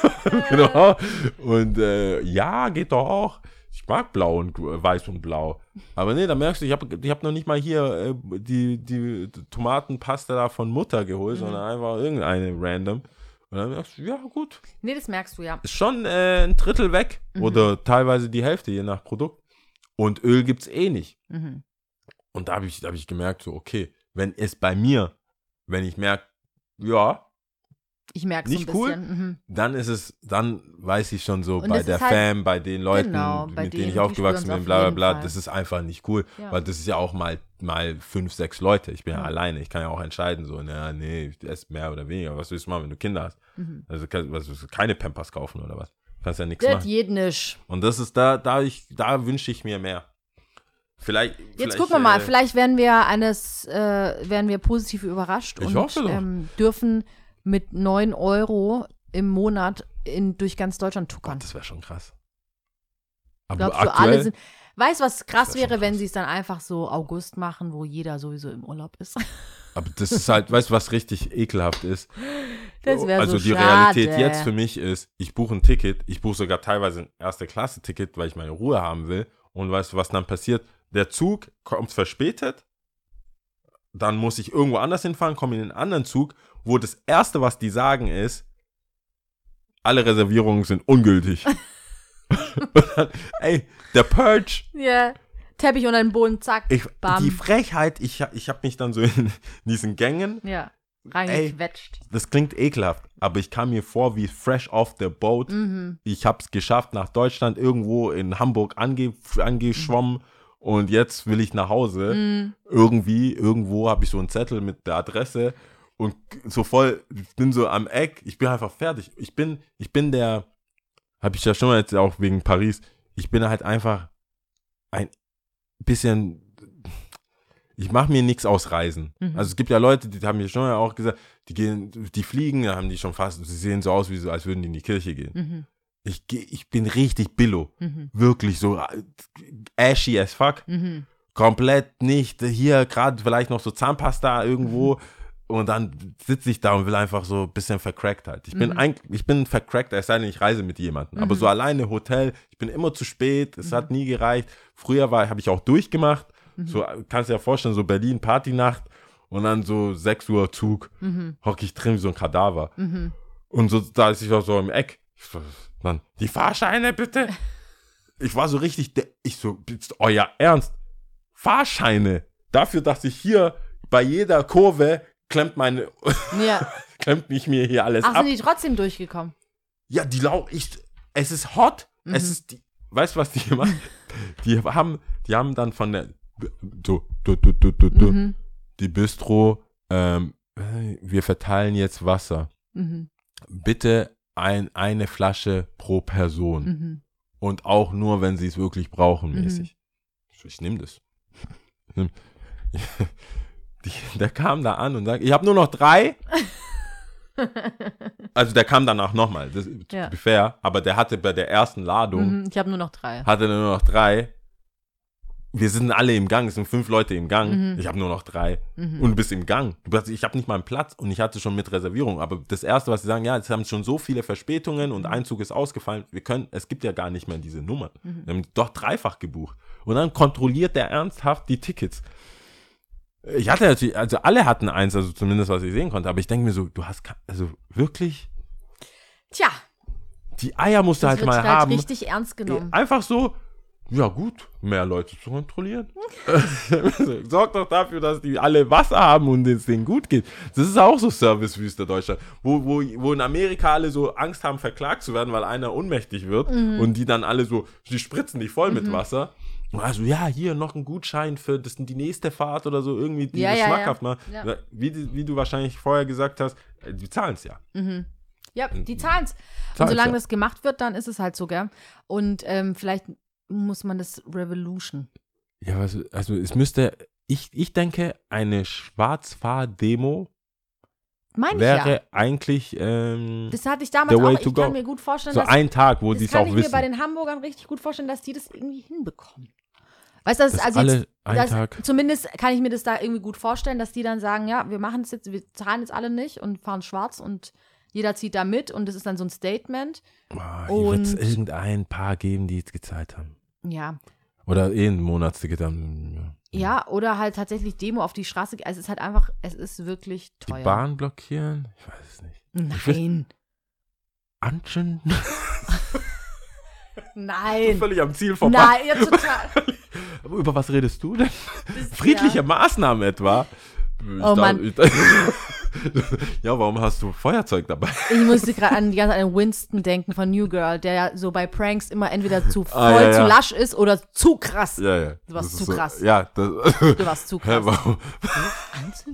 genau. Und äh, ja, geht doch auch. Ich mag blau und äh, weiß und blau. Aber nee, da merkst du, ich habe ich hab noch nicht mal hier äh, die, die Tomatenpaste da von Mutter geholt, sondern einfach irgendeine random. Und dann merkst du, ja, gut. nee, das merkst du ja. Ist schon äh, ein Drittel weg. Oder teilweise die Hälfte, je nach Produkt. Und Öl gibt es eh nicht. Mhm. Und da habe ich, da hab ich gemerkt, so, okay, wenn es bei mir, wenn ich merke, ja, Ich merke es so Nicht ein cool? Mhm. dann ist es, dann weiß ich schon so, Und bei der halt- Fam, bei den Leuten, Genau, bei mit denen denen, ich aufgewachsen bin, bla bla bla, Fall. das ist einfach nicht cool. Ja. Weil das ist ja auch mal, mal fünf, sechs Leute. Ich bin ja, Ja. alleine. Ich kann ja auch entscheiden, so, na, nee, ich esse mehr oder weniger. Was willst du machen, wenn du Kinder hast? Mhm. Also was, willst du, keine Pampers kaufen oder was? Kannst ja nichts Das machen. nicht. Und das ist da, da ich, da wünsche ich mir mehr. Vielleicht. Jetzt vielleicht, gucken wir mal, äh, vielleicht werden wir eines, äh, werden wir positiv überrascht Ich und ähm, dürfen mit 9 Euro im Monat in, durch ganz Deutschland tuckern. Das wäre schon krass. Aber Glaubst du, aktuell, alle sind. Weißt du, was krass wär wäre, wenn sie es dann einfach so August machen, wo jeder sowieso im Urlaub ist? aber das ist halt, weißt du, was richtig ekelhaft ist? Das wäre also so die schade. Realität jetzt für mich ist, ich buche ein Ticket, ich buche sogar teilweise ein erste Klasse Ticket, weil ich meine Ruhe haben will. Und weißt du, was dann passiert? Der Zug kommt verspätet, dann muss ich irgendwo anders hinfahren, komme in einen anderen Zug, wo das erste, was die sagen, ist, alle Reservierungen sind ungültig. Dann, ey, der Purge, Ja. Teppich unter den Boden, zack, ich, bam. die Frechheit, ich, ich habe mich dann so in diesen Gängen ja, reingequetscht. das klingt ekelhaft, aber ich kam mir vor wie fresh off the boat. Mhm. Ich habe es geschafft, nach Deutschland irgendwo in Hamburg ange angeschwommen und jetzt will ich nach Hause. Mhm. Irgendwie, irgendwo habe ich so einen Zettel mit der Adresse und so voll, ich bin so am Eck, ich bin einfach fertig. Ich bin, ich bin der, habe ich ja schon mal jetzt auch wegen Paris, ich bin halt einfach ein bisschen, ich mache mir nichts aus Reisen. Mhm. Also es gibt ja Leute, die haben mir schon ja auch gesagt, die gehen, die fliegen, da haben die schon fast, sie sehen so aus, wie so, als würden die in die Kirche gehen. Mhm. Ich, ich bin richtig Billo. Mhm. Wirklich so ashy as fuck. Mhm. Komplett nicht. Hier gerade vielleicht noch so Zahnpasta irgendwo. Und dann sitze ich da und will einfach so ein bisschen vercrackt halt. Ich bin Mhm. eigentlich, ich bin vercrackt, es sei denn, ich reise mit jemandem. Aber Mhm. so alleine Hotel, ich bin immer zu spät, es hat nie gereicht. Früher war, habe ich auch durchgemacht. Mhm. So, kannst du dir ja vorstellen, so Berlin Partynacht und dann so 6 Uhr Zug, Mhm. hocke ich drin wie so ein Kadaver. Mhm. Und so, da ist ich auch so im Eck. Ich so, Mann, die Fahrscheine bitte. Ich war so richtig, ich so, euer Ernst? Fahrscheine. Dafür, dass ich hier bei jeder Kurve klemmt meine, Ja. klemmt mich mir hier alles Ach, ab. sind die trotzdem durchgekommen? Ja, die lau, ich, es ist hot. Mhm. Es ist, die, weißt du, was die machen? Die haben, die haben dann von der, so, du, du, du, du, du, Mhm. die Bistro, ähm, wir verteilen jetzt Wasser. Mhm. Bitte ein, eine Flasche pro Person. Mhm. Und auch nur, wenn sie es wirklich brauchen, Mhm. mäßig. Ich, ich nehme das. Ich nehm- Die, der kam da an und sagt, ich habe nur noch drei. Also der kam danach nochmal, das ist Ja. fair, aber der hatte bei der ersten Ladung, Mhm. Ich habe nur noch drei. hatte nur noch drei. Wir sind alle im Gang, es sind fünf Leute im Gang. Mhm. Ich habe nur noch drei. Mhm. Und du bist im Gang. Du hast- Ich habe nicht mal einen Platz und ich hatte schon mit Reservierung. Aber das Erste, was sie sagen, ja, jetzt haben schon so viele Verspätungen und Einzug ist ausgefallen. Wir können, es gibt ja gar nicht mehr diese Nummern. Wir haben doch dreifach gebucht. Und dann kontrolliert der ernsthaft die Tickets. Ich hatte natürlich, also alle hatten eins, also zumindest was ich sehen konnte. Aber ich denke mir so, du hast, also wirklich, Tja, die Eier musst du das halt mal halt haben. richtig ernst genommen. Einfach so, ja gut, mehr Leute zu kontrollieren. Sorgt doch dafür, dass die alle Wasser haben und es denen gut geht. Das ist auch so Servicewüste Deutschland, wo, wo, wo in Amerika alle so Angst haben, verklagt zu werden, weil einer ohnmächtig wird Mhm. und die dann alle so, die spritzen dich voll mit Wasser. Und Also ja, hier noch ein Gutschein für das, die nächste Fahrt oder so irgendwie die Ja, ja, schmackhaft ja. Wie, wie du wahrscheinlich vorher gesagt hast, äh, die zahlen es ja. Ja, die zahlen's. Und Zahlen's, solange das gemacht wird, dann ist es halt so, gell? Und ähm, vielleicht muss man das Revolution. Ja, also, also es müsste, ich, ich denke, eine Schwarzfahr-Demo Meine ich wäre ja. eigentlich ähm, Das hatte ich damals auch. Ich kann go. mir gut vorstellen, so dass ein Tag, wo das es kann auch ich wissen. mir bei den Hamburgern richtig gut vorstellen, dass die das irgendwie hinbekommen. Weißt du, das, Dass also alle jetzt, das, zumindest kann ich mir das da irgendwie gut vorstellen, dass die dann sagen, ja, wir machen es jetzt, wir zahlen jetzt alle nicht und fahren schwarz und jeder zieht da mit und das ist dann so ein Statement. Ah, hier wird es irgendein paar geben, die es gezahlt haben. Ja. Oder eh ein Monatsticket haben. Ja. Oder halt tatsächlich Demo auf die Straße. Also es ist halt einfach, es ist wirklich Die teuer. Bahn blockieren? Ich weiß es nicht. Nein. Anschen? Nein. Völlig am Ziel vorbei. Nein, ja, total. Über was redest du denn? Friedliche ja. Maßnahmen etwa? Oh Mann. ja, warum hast du Feuerzeug dabei? Ich musste gerade an die ganze Zeit an Winston denken von New Girl, der ja so bei Pranks immer entweder zu voll, Ah, ja, zu ja. lasch ist oder zu krass. Ja, ja. Du warst zu ist krass. Ja, das, Du warst zu Hä, krass. warum?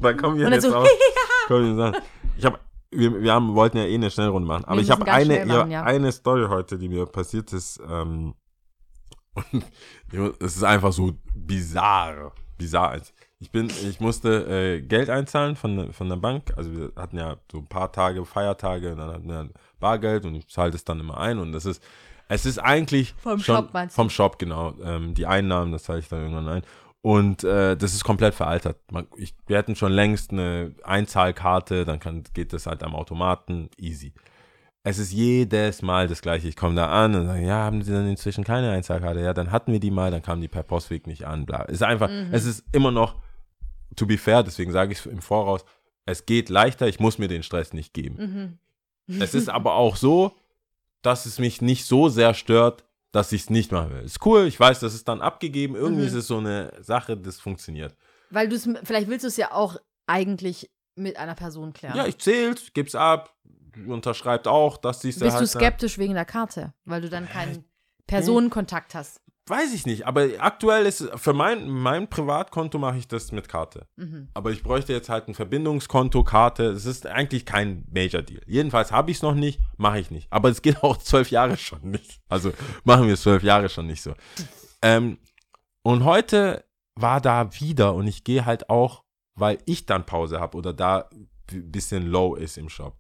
Dann kommen wir jetzt so, wir jetzt ich habe, wir, wir haben, wollten ja eh eine Schnellrunde machen, aber Wir ich habe eine, machen, ja. eine Story heute, die mir passiert ist. Ähm, und es ist einfach so bizarr, bizarr. Ich bin, ich musste äh, Geld einzahlen von, von der Bank. Also wir hatten ja so ein paar Tage Feiertage und dann hatten wir Bargeld und ich zahle das dann immer ein und das ist Es ist eigentlich Vom schon, Shop meinst du? vom Shop, genau. Ähm, die Einnahmen, das zahle ich dann irgendwann ein. Und äh, das ist komplett veraltet. Man, ich, wir hätten schon längst eine Einzahlkarte, dann kann, geht das halt am Automaten, easy. Es ist jedes Mal das gleiche. Ich komme da an und sage, ja, haben Sie dann inzwischen keine Einzahlkarte? Ja, dann hatten wir die mal, dann kam die per Postweg nicht an, bla. Es ist einfach, es ist immer noch, to be fair, deswegen sage ich es im Voraus, es geht leichter, ich muss mir den Stress nicht geben. Es ist aber auch so, dass es mich nicht so sehr stört, dass ich es nicht machen will. Ist cool, ich weiß, das ist dann abgegeben. Irgendwie ist es so eine Sache, das funktioniert. Weil du es, vielleicht willst du es ja auch eigentlich mit einer Person klären. Ja, ich zähl's, gib's ab, unterschreibt auch, dass sie es Bist du halt skeptisch wegen der Karte, weil du dann keinen Personenkontakt hast? Weiß ich nicht, aber aktuell ist für mein, mein Privatkonto mache ich das mit Karte. Mhm. Aber ich bräuchte jetzt halt ein Verbindungskonto, Karte. Es ist eigentlich kein Major Deal. Jedenfalls habe ich es noch nicht, mache ich nicht. Aber es geht auch zwölf Jahre schon nicht. Also machen wir es zwölf Jahre schon nicht so. Ähm, und heute war da wieder und ich gehe halt auch, weil ich dann Pause habe oder da ein bisschen low ist im Shop.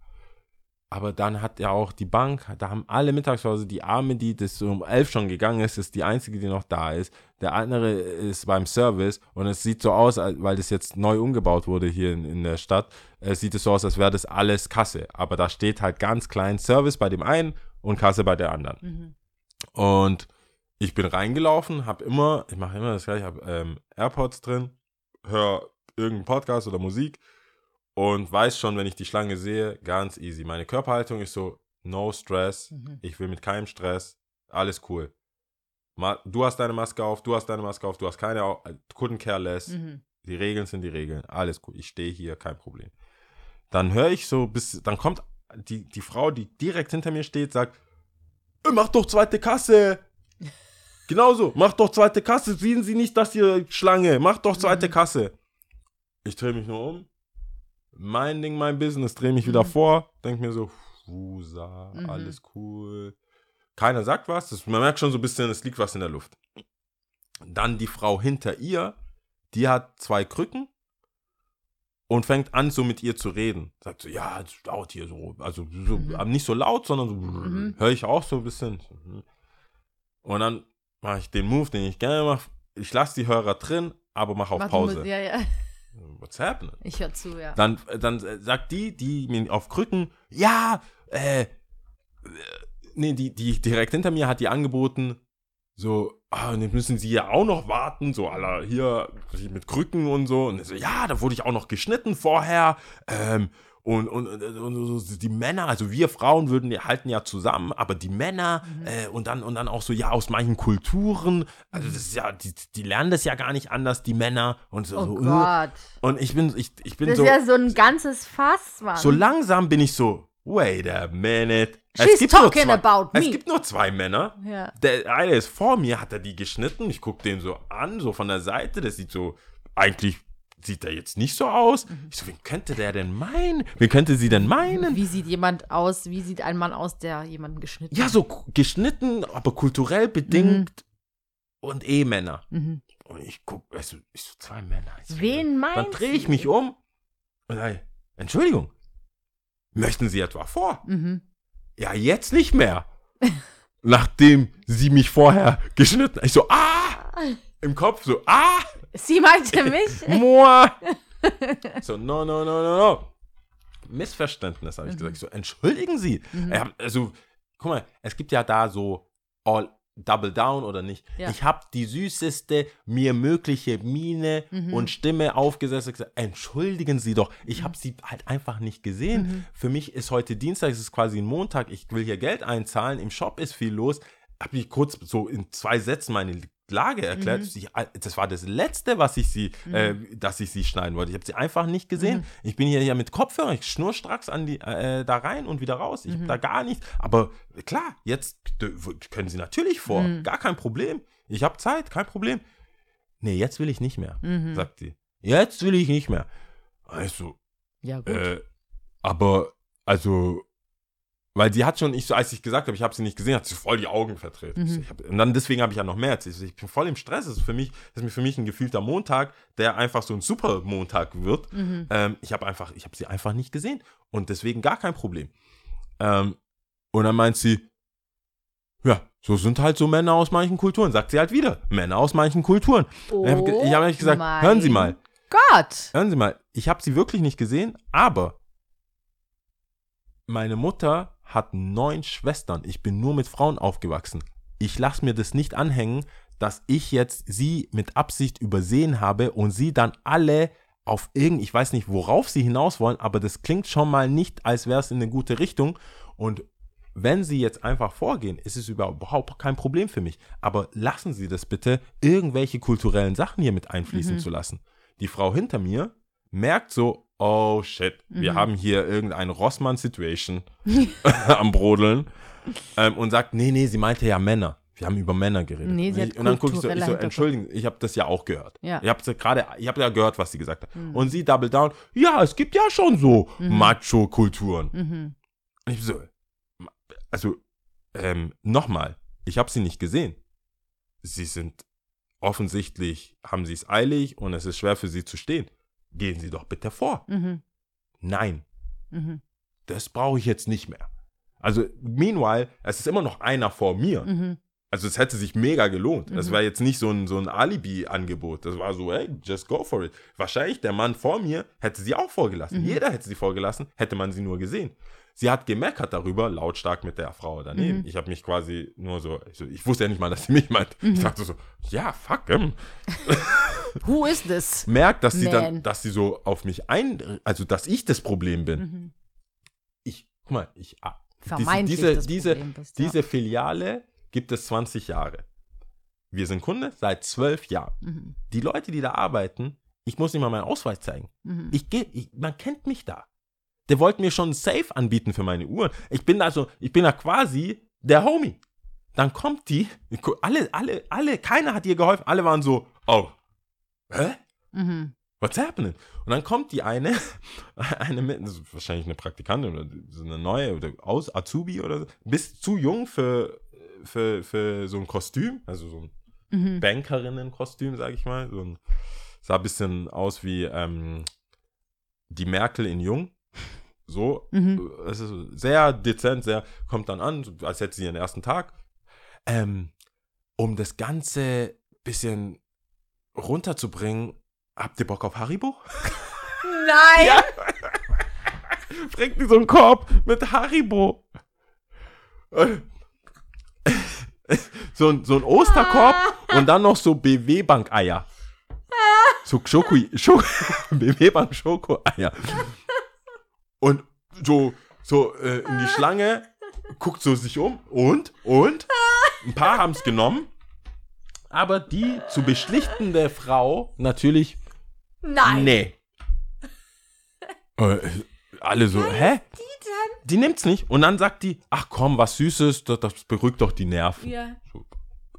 Aber dann hat ja auch die Bank, da haben alle Mittagspause, die Arme, die das um elf schon gegangen ist, ist die einzige, die noch da ist. Der andere ist beim Service und es sieht so aus, weil das jetzt neu umgebaut wurde hier in, in der Stadt, es sieht es so aus, als wäre das alles Kasse. Aber da steht halt ganz klein Service bei dem einen und Kasse bei der anderen. Mhm. Und ich bin reingelaufen, habe immer, ich mache immer das gleiche, habe ähm, AirPods drin, höre irgendeinen Podcast oder Musik und weiß schon, wenn ich die Schlange sehe, ganz easy. Meine Körperhaltung ist so, no stress, Mhm. ich will mit keinem Stress, alles cool. Du hast deine Maske auf, du hast deine Maske auf, du hast keine, au- äh, couldn't care less. Mhm. Die Regeln sind die Regeln, alles cool. Ich stehe hier, kein Problem. Dann höre ich so, bis, dann kommt die, die Frau, die direkt hinter mir steht, sagt, "Äh, mach doch zweite Kasse. Genauso, mach doch zweite Kasse. Sehen Sie nicht, dass hier Schlange, mach doch zweite Kasse. Ich drehe mich nur um. Mein Ding, mein Business, drehe mich wieder Mhm. vor, denk mir so, Fusa, Mhm. alles cool. Keiner sagt was, das, man merkt schon so ein bisschen, es liegt was in der Luft. Dann die Frau hinter ihr, die hat zwei Krücken und fängt an, so mit ihr zu reden. Sagt so, ja, es laut hier so. Also so, Mhm. nicht so laut, sondern so, Mhm. höre ich auch so ein bisschen. Und dann mache ich den Move, den ich gerne mache. Ich lasse die Hörer drin, aber mache auf Pause. Musik- Ja, ja. What's happening? Ich höre zu, ja. Dann, dann sagt die, die mir auf Krücken, ja, äh, äh, nee, die, die direkt hinter mir hat die angeboten, so, ah, und jetzt müssen sie ja auch noch warten, so aller hier mit Krücken und so. Und so, ja, da wurde ich auch noch geschnitten vorher. Ähm, und, und, und, und die Männer, also wir Frauen würden halten ja zusammen, aber die Männer Mhm. äh, und dann und dann auch so ja aus manchen Kulturen, also das ist ja die, die lernen das ja gar nicht anders die Männer und so, Oh so äh. Gott. und ich bin ich, ich bin Das so ist ja so ein ganzes Fass, Mann. so langsam bin ich so, wait a minute. She's nur talking zwei, about Es me. gibt nur zwei Männer. Ja. Der eine ist vor mir, hat er die geschnitten. Ich gucke den so an, so von der Seite. Das sieht so, eigentlich sieht er jetzt nicht so aus. Mhm. Ich so, wen könnte der denn meinen? Wen könnte sie denn meinen? Wie sieht jemand aus, wie sieht ein Mann aus, der jemanden geschnitten Ja, so geschnitten, aber kulturell bedingt und eh Männer. Mhm. Und ich gucke, also, ich so, zwei Männer. Ich so, Wen meinst Dann drehe ich mich um und sage, Entschuldigung, möchten Sie etwa vor? Mhm. Ja, jetzt nicht mehr. Nachdem sie mich vorher geschnitten hat. Ich so, ah! Im Kopf so, ah! Sie meinte mich. Moi! so, no, no, no, no, no. Missverständnis, habe ich gesagt. Ich so, entschuldigen Sie. Mhm. Also, guck mal, es gibt ja da so all Double Down oder nicht. Ja. Ich habe die süßeste mir mögliche Miene Mhm. und Stimme aufgesetzt und gesagt, entschuldigen Sie doch, ich habe sie halt einfach nicht gesehen. Mhm. Für mich ist heute Dienstag, es ist quasi ein Montag, ich will hier Geld einzahlen, im Shop ist viel los. Habe ich kurz so in zwei Sätzen meine Lage erklärt. Mhm. Das war das Letzte, was ich sie, äh, dass ich sie schneiden wollte. Ich habe sie einfach nicht gesehen. Mhm. Ich bin hier, hier mit Kopfhörer, ich schnurstracks an die, äh, da rein und wieder raus. Ich Mhm. habe da gar nichts. Aber klar, jetzt können sie natürlich vor. Mhm. Gar kein Problem. Ich habe Zeit, kein Problem. Nee, jetzt will ich nicht mehr, Mhm. sagt sie. Jetzt will ich nicht mehr. Also, Ja, gut. äh, aber, also, weil sie hat schon, ich so, als ich gesagt habe, ich habe sie nicht gesehen, hat sie voll die Augen verdreht. Mhm. Hab, und dann deswegen habe ich ja noch mehr erzählt. Ich bin voll im Stress. Das ist für mich, das ist für mich ein gefühlter Montag, der einfach so ein super Montag wird. Mhm. Ähm, ich habe einfach, ich habe sie einfach nicht gesehen und deswegen gar kein Problem. Ähm, und dann meint sie, ja, So sind halt so Männer aus manchen Kulturen. Sagt sie halt wieder. Männer aus manchen Kulturen. Oh ich habe hab echt gesagt, hören Sie mal, Gott. hören Sie mal, ich habe sie wirklich nicht gesehen, aber meine Mutter hat neun Schwestern. Ich bin nur mit Frauen aufgewachsen. Ich lasse mir das nicht anhängen, dass ich jetzt sie mit Absicht übersehen habe und sie dann alle auf irgend, ich weiß nicht, worauf sie hinaus wollen, aber das klingt schon mal nicht, als wäre es in eine gute Richtung. Und wenn sie jetzt einfach vorgehen, ist es überhaupt kein Problem für mich. Aber lassen Sie das bitte, irgendwelche kulturellen Sachen hier mit einfließen zu lassen. Die Frau hinter mir merkt so, oh shit, wir haben hier irgendeine Rossmann-Situation am Brodeln ähm, und sagt, nee, nee, sie meinte ja Männer. Wir haben über Männer geredet. Nee, und, sie ich, hat und dann gucke ich so, ich so entschuldigen, ich habe das ja auch gehört. Ja. Ich habe gerade, ich habe ja gehört, was sie gesagt hat. Und sie double down, ja, es gibt ja schon so Macho-Kulturen. Mhm. Und ich so, also, ähm, nochmal, ich habe sie nicht gesehen. Sie sind offensichtlich, haben sie es eilig und es ist schwer für sie zu stehen. Gehen Sie doch bitte vor. Mhm. Nein, Mhm. das brauche ich jetzt nicht mehr. Also, meanwhile, es ist immer noch einer vor mir. Mhm. Also, es hätte sich mega gelohnt. Das war jetzt nicht so ein, so ein Alibi-Angebot. Das war so, hey, just go for it. Wahrscheinlich der Mann vor mir hätte sie auch vorgelassen. Jeder hätte sie vorgelassen, hätte man sie nur gesehen. Sie hat gemeckert darüber, lautstark mit der Frau daneben. Ich habe mich quasi nur so, ich, so, ich wusste ja nicht mal, dass sie mich meint. Ich dachte so, ja, fuck, ähm. Who is this? merkt, dass sie Man. dann, dass sie so auf mich ein, also dass ich das Problem bin. Mhm. Ich, guck mal, ich, ah, Vermeintlich diese, diese, bist, ja. diese Filiale gibt es 20 Jahre. Wir sind Kunde seit 12 Jahren. Mhm. Die Leute, die da arbeiten, ich muss nicht mal meinen Ausweis zeigen. Mhm. Ich gehe, ich, man kennt mich da. Der wollte mir schon ein Safe anbieten für meine Uhren. Ich bin also, ich bin da quasi der Homie. Dann kommt die, alle, alle, alle, keiner hat ihr geholfen. Alle waren so, oh, hä? Mhm. What's happening? Und dann kommt die eine, eine mit, wahrscheinlich eine Praktikantin oder so eine neue oder aus Azubi oder so, bist zu jung für, für, für so ein Kostüm, also so ein Mhm. Bankerinnenkostüm, sag ich mal. So ein, sah ein bisschen aus wie ähm, die Merkel in Jung. So, Mhm. es ist sehr dezent, sehr, kommt dann an, als hätte sie ihren ersten Tag. Ähm, um das Ganze bisschen runterzubringen, habt ihr Bock auf Haribo? Nein! Ja. Bringt die so einen Korb mit Haribo. So ein, so ein Osterkorb und dann noch so BW-Bank-Eier. So Schoko, Schoko, BW-Bank Schoko-Eier. Und so, so äh, in die Schlange, guckt so sich um und, und, ein paar haben es genommen, aber die zu beschlichtende Frau natürlich Nein! Nee. Äh, alle so, hä? Die nimmt's nicht. Und dann sagt die, ach komm, was Süßes, das, das beruhigt doch die Nerven. Ja. So,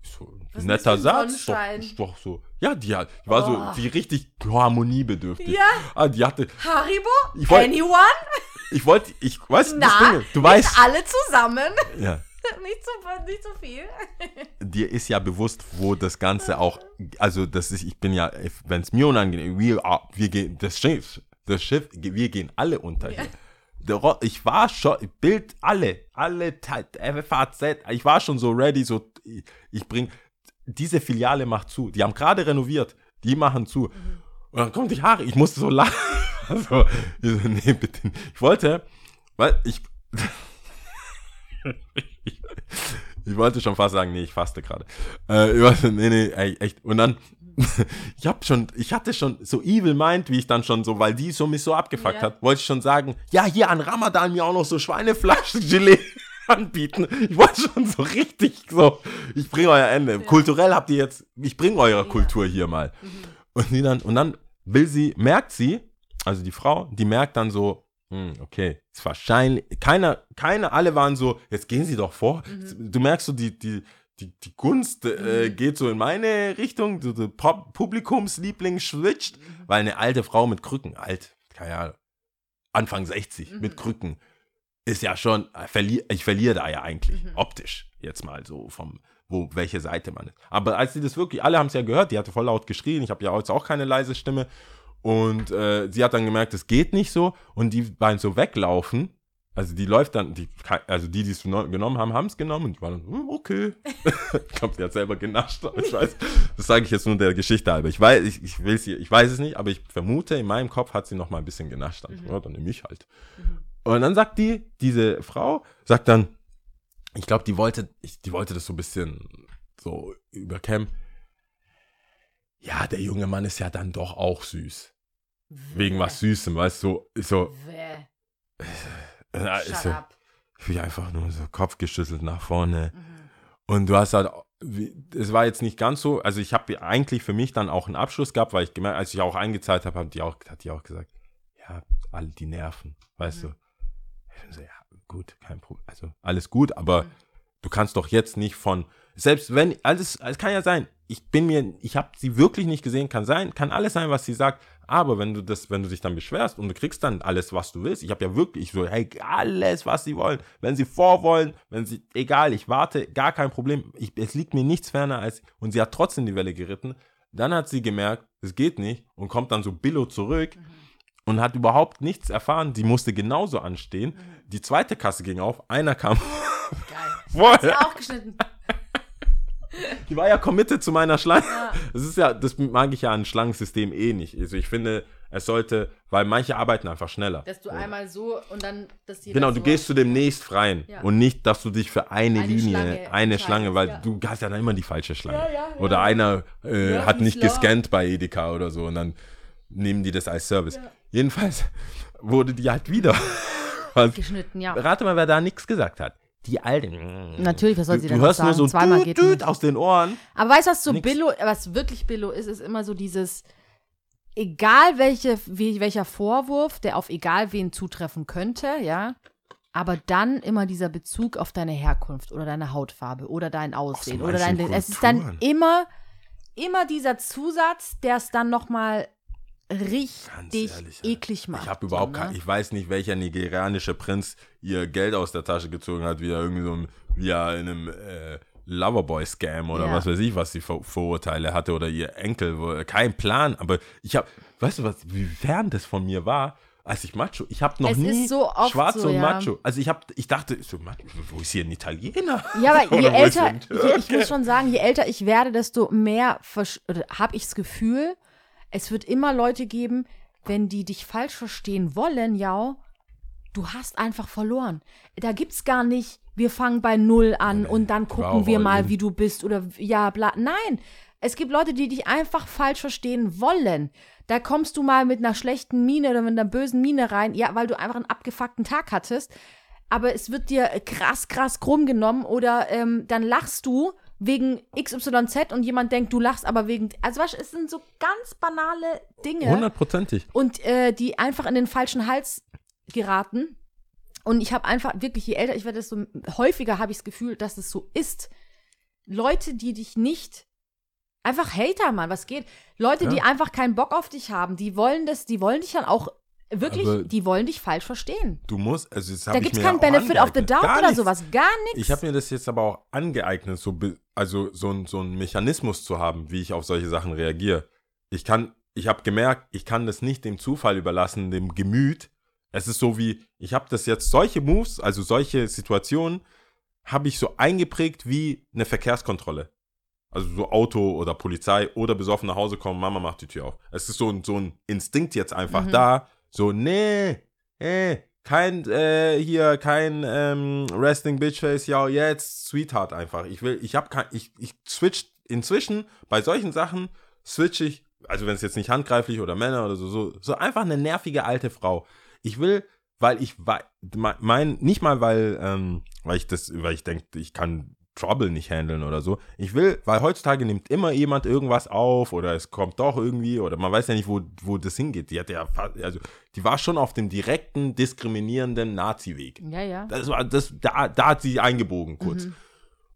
so, ein netter Satz. Doch, doch so. Ja, die, hat, die war Oh. so, die richtig harmoniebedürftig. Ja. Ah, die hatte, Haribo? Ich wollt- Anyone? ich wollte, ich weiß, das Na, Ding du nicht weißt, alle zusammen. ja, nicht, so, nicht so viel. dir ist ja bewusst, wo das Ganze auch, also das ist, ich bin ja, wenn es mir unangenehm, wir, are- wir gehen, das Schiff, das Schiff, wir gehen alle unter Ja. hier. Ich war schon, Bild, alle, alle, FAZ, ich war schon so ready, so, ich- bring, diese Filiale macht zu, die haben gerade renoviert, die machen zu. Und dann kommt die Haare, ich musste so lachen. Also, ich so, nee, bitte. Ich wollte, weil ich, ich, wollte schon fast sagen, nee, ich faste gerade. Äh, ich wollte, nee, nee, echt. Und dann, ich hab schon, ich hatte schon so evil mind, wie ich dann schon so, weil die so mich so abgefuckt Ja. hat, wollte ich schon sagen, ja, hier an Ramadan mir auch noch so Schweineflaschen-Gelee anbieten. Ich wollte schon so richtig so, ich bringe euer Ende. Kulturell habt ihr jetzt, ich bringe eure Kultur hier mal. Und die dann, und dann will sie, merkt sie, also die Frau, die merkt dann so, hm, okay, ist wahrscheinlich, keiner, keiner, alle waren so, jetzt gehen sie doch vor. Du merkst so, die, die, die, die Gunst äh, geht so in meine Richtung, so, der Publikumsliebling switcht, weil eine alte Frau mit Krücken, alt, keine Ahnung, Anfang 60 mit Krücken, ist ja schon, äh, verli ich verliere da ja eigentlich, optisch, jetzt mal so vom, wo, welche Seite man ist. Aber als sie das wirklich, alle haben es ja gehört, die hatte voll laut geschrien, ich habe ja jetzt auch keine leise Stimme. Und äh, sie hat dann gemerkt, es geht nicht so. Und die beiden so weglaufen Also die läuft dann, die, also die, die es no- genommen haben, haben es genommen und die waren dann, hm, okay. ich glaube, sie hat selber genascht, aber ich weiß, das sage ich jetzt nur der Geschichte halber. Ich weiß, ich, ich will ich weiß es nicht, aber ich vermute, in meinem Kopf hat sie noch mal ein bisschen genascht. Dann, ja, dann nehme ich halt. Und dann sagt die, diese Frau, sagt dann, ich glaube, die wollte, ich, die wollte das so ein bisschen so überkämmen. Ja, der junge Mann ist ja dann doch auch süß. Wegen was Süßem, weißt du, so, so, Ist Shut so up. wie einfach nur so Kopf geschüttelt nach vorne. Mhm. Und du hast halt, es war jetzt nicht ganz so, also ich habe eigentlich für mich dann auch einen Abschluss gehabt, weil ich gemerkt, als ich auch eingezahlt habe, hat die auch, hat die auch gesagt, ja, alle die Nerven, weißt Mhm. du. Ich so, ja, gut, kein Problem, also alles gut, aber Mhm. du kannst doch jetzt nicht von, selbst wenn, alles, es kann ja sein, ich bin mir, ich habe sie wirklich nicht gesehen, kann sein, kann alles sein, was sie sagt, aber wenn du das, wenn du dich dann beschwerst und du kriegst dann alles, was du willst, ich habe ja wirklich so, hey, alles, was sie wollen, wenn sie vorwollen, wenn sie, egal, ich warte, gar kein Problem, ich, es liegt mir nichts ferner als, und sie hat trotzdem die Welle geritten, dann hat sie gemerkt, es geht nicht und kommt dann so Billo zurück und hat überhaupt nichts erfahren, die musste genauso anstehen, die zweite Kasse ging auf, einer kam Geil. vorher, Auch geschnitten. Die war ja committed zu meiner Schlange. Ja. Das ist ja, das mag ich ja an Schlangensystem eh nicht. Also ich finde, es sollte, weil manche arbeiten einfach schneller. Dass du einmal so und dann, dass die Genau, das du so gehst zu dem nächst freien Ja. und nicht, dass du dich für eine, Eine Linie, Schlange eine Schlange, weil ja. du hast ja dann immer die falsche Schlange. Ja. Oder einer äh, hat nicht schlau. gescannt bei Edeka oder so und dann nehmen die das als Service. Jedenfalls wurde die halt wieder. Was, geschnitten, ja. rate mal, wer da nichts gesagt hat. Die Alte. Natürlich, was soll Du, sie du denn noch hörst nur sagen? so Zweimal geht düt aus den Ohren. Aber weißt du, was so Nix. Billo, was wirklich Billo ist, ist immer so dieses, egal welche, welcher Vorwurf, der auf egal wen zutreffen könnte, ja, aber dann immer dieser Bezug auf deine Herkunft oder deine Hautfarbe oder dein Aussehen oder dein, manchen es ist dann Kulturen. immer, immer dieser Zusatz, der es dann nochmal richtig ehrlich, eklig macht. Ich habe überhaupt so, ne? ich weiß nicht, welcher nigerianische Prinz ihr Geld aus der Tasche gezogen hat, wie er irgendwie so ein, wie er in einem äh, Loverboy-Scam oder Ja. was weiß ich, was sie Vor Vorurteile hatte oder ihr Enkel, wo, kein Plan, aber ich habe, weißt du was, wie fern das von mir war, als ich Macho, ich habe noch Es nie so schwarz so, und ja. Macho, also ich habe, ich dachte, so, wo ist hier ein Italiener? Ja, aber je älter, je, ich muss schon sagen, je älter ich werde, desto mehr habe ich das Gefühl, es wird immer Leute geben, wenn die dich falsch verstehen wollen, ja, du hast einfach verloren. Da gibt's gar nicht, wir fangen bei Null an und dann gucken wir mal, wie du bist oder ja, bla. Nein, es gibt Leute, die dich einfach falsch verstehen wollen. Da kommst du mal mit einer schlechten Miene oder mit einer bösen Miene rein, ja, weil du einfach einen abgefuckten Tag hattest aber es wird dir krass, krass krumm genommen oder ähm, dann lachst du wegen XYZ und jemand denkt, du lachst aber wegen. Also, weißt, du, es sind so ganz banale Dinge Hundertprozentig. und äh, die einfach in den falschen Hals geraten. Und ich habe einfach wirklich, je älter ich werde, desto häufiger habe ich das Gefühl, dass es so ist. Leute, die dich nicht. Einfach Hater, Mann, was geht? Leute, Ja. die einfach keinen Bock auf dich haben, die wollen das, die wollen dich dann auch wirklich, Aber- die wollen dich falsch verstehen. Du musst, also hab Da gibt es keinen Benefit of the doubt oder sowas. Gar nichts. Ich habe mir das jetzt aber auch angeeignet, so, also so, ein, so einen Mechanismus zu haben, wie ich auf solche Sachen reagiere. Ich kann, ich habe gemerkt, ich kann das nicht dem Zufall überlassen, dem Gemüt. Es ist so wie, ich habe das jetzt, solche Moves, also solche Situationen, habe ich so eingeprägt wie eine Verkehrskontrolle. Also so Auto oder Polizei oder besoffen nach Hause kommen, Mama macht die Tür auf. Es ist so ein, so ein Instinkt jetzt einfach Mhm. da. So, nee, äh, kein, äh, hier, kein ähm, Resting Bitchface, ja, jetzt, Sweetheart einfach. Ich will, ich hab kein, ich, ich switch, inzwischen, bei solchen Sachen, switch ich, also wenn es jetzt nicht handgreiflich oder Männer oder so, so, so einfach eine nervige alte Frau. Ich will, weil ich, mein, nicht mal, weil, ähm, weil ich das, weil ich denke, ich kann Trouble nicht handeln oder so. Ich will, weil heutzutage nimmt immer jemand irgendwas auf oder es kommt doch irgendwie oder man weiß ja nicht, wo, wo das hingeht. Die hat ja, also, die war schon auf dem direkten, diskriminierenden Nazi-Weg. ja, ja. Das war, das, da, da hat sie eingebogen kurz.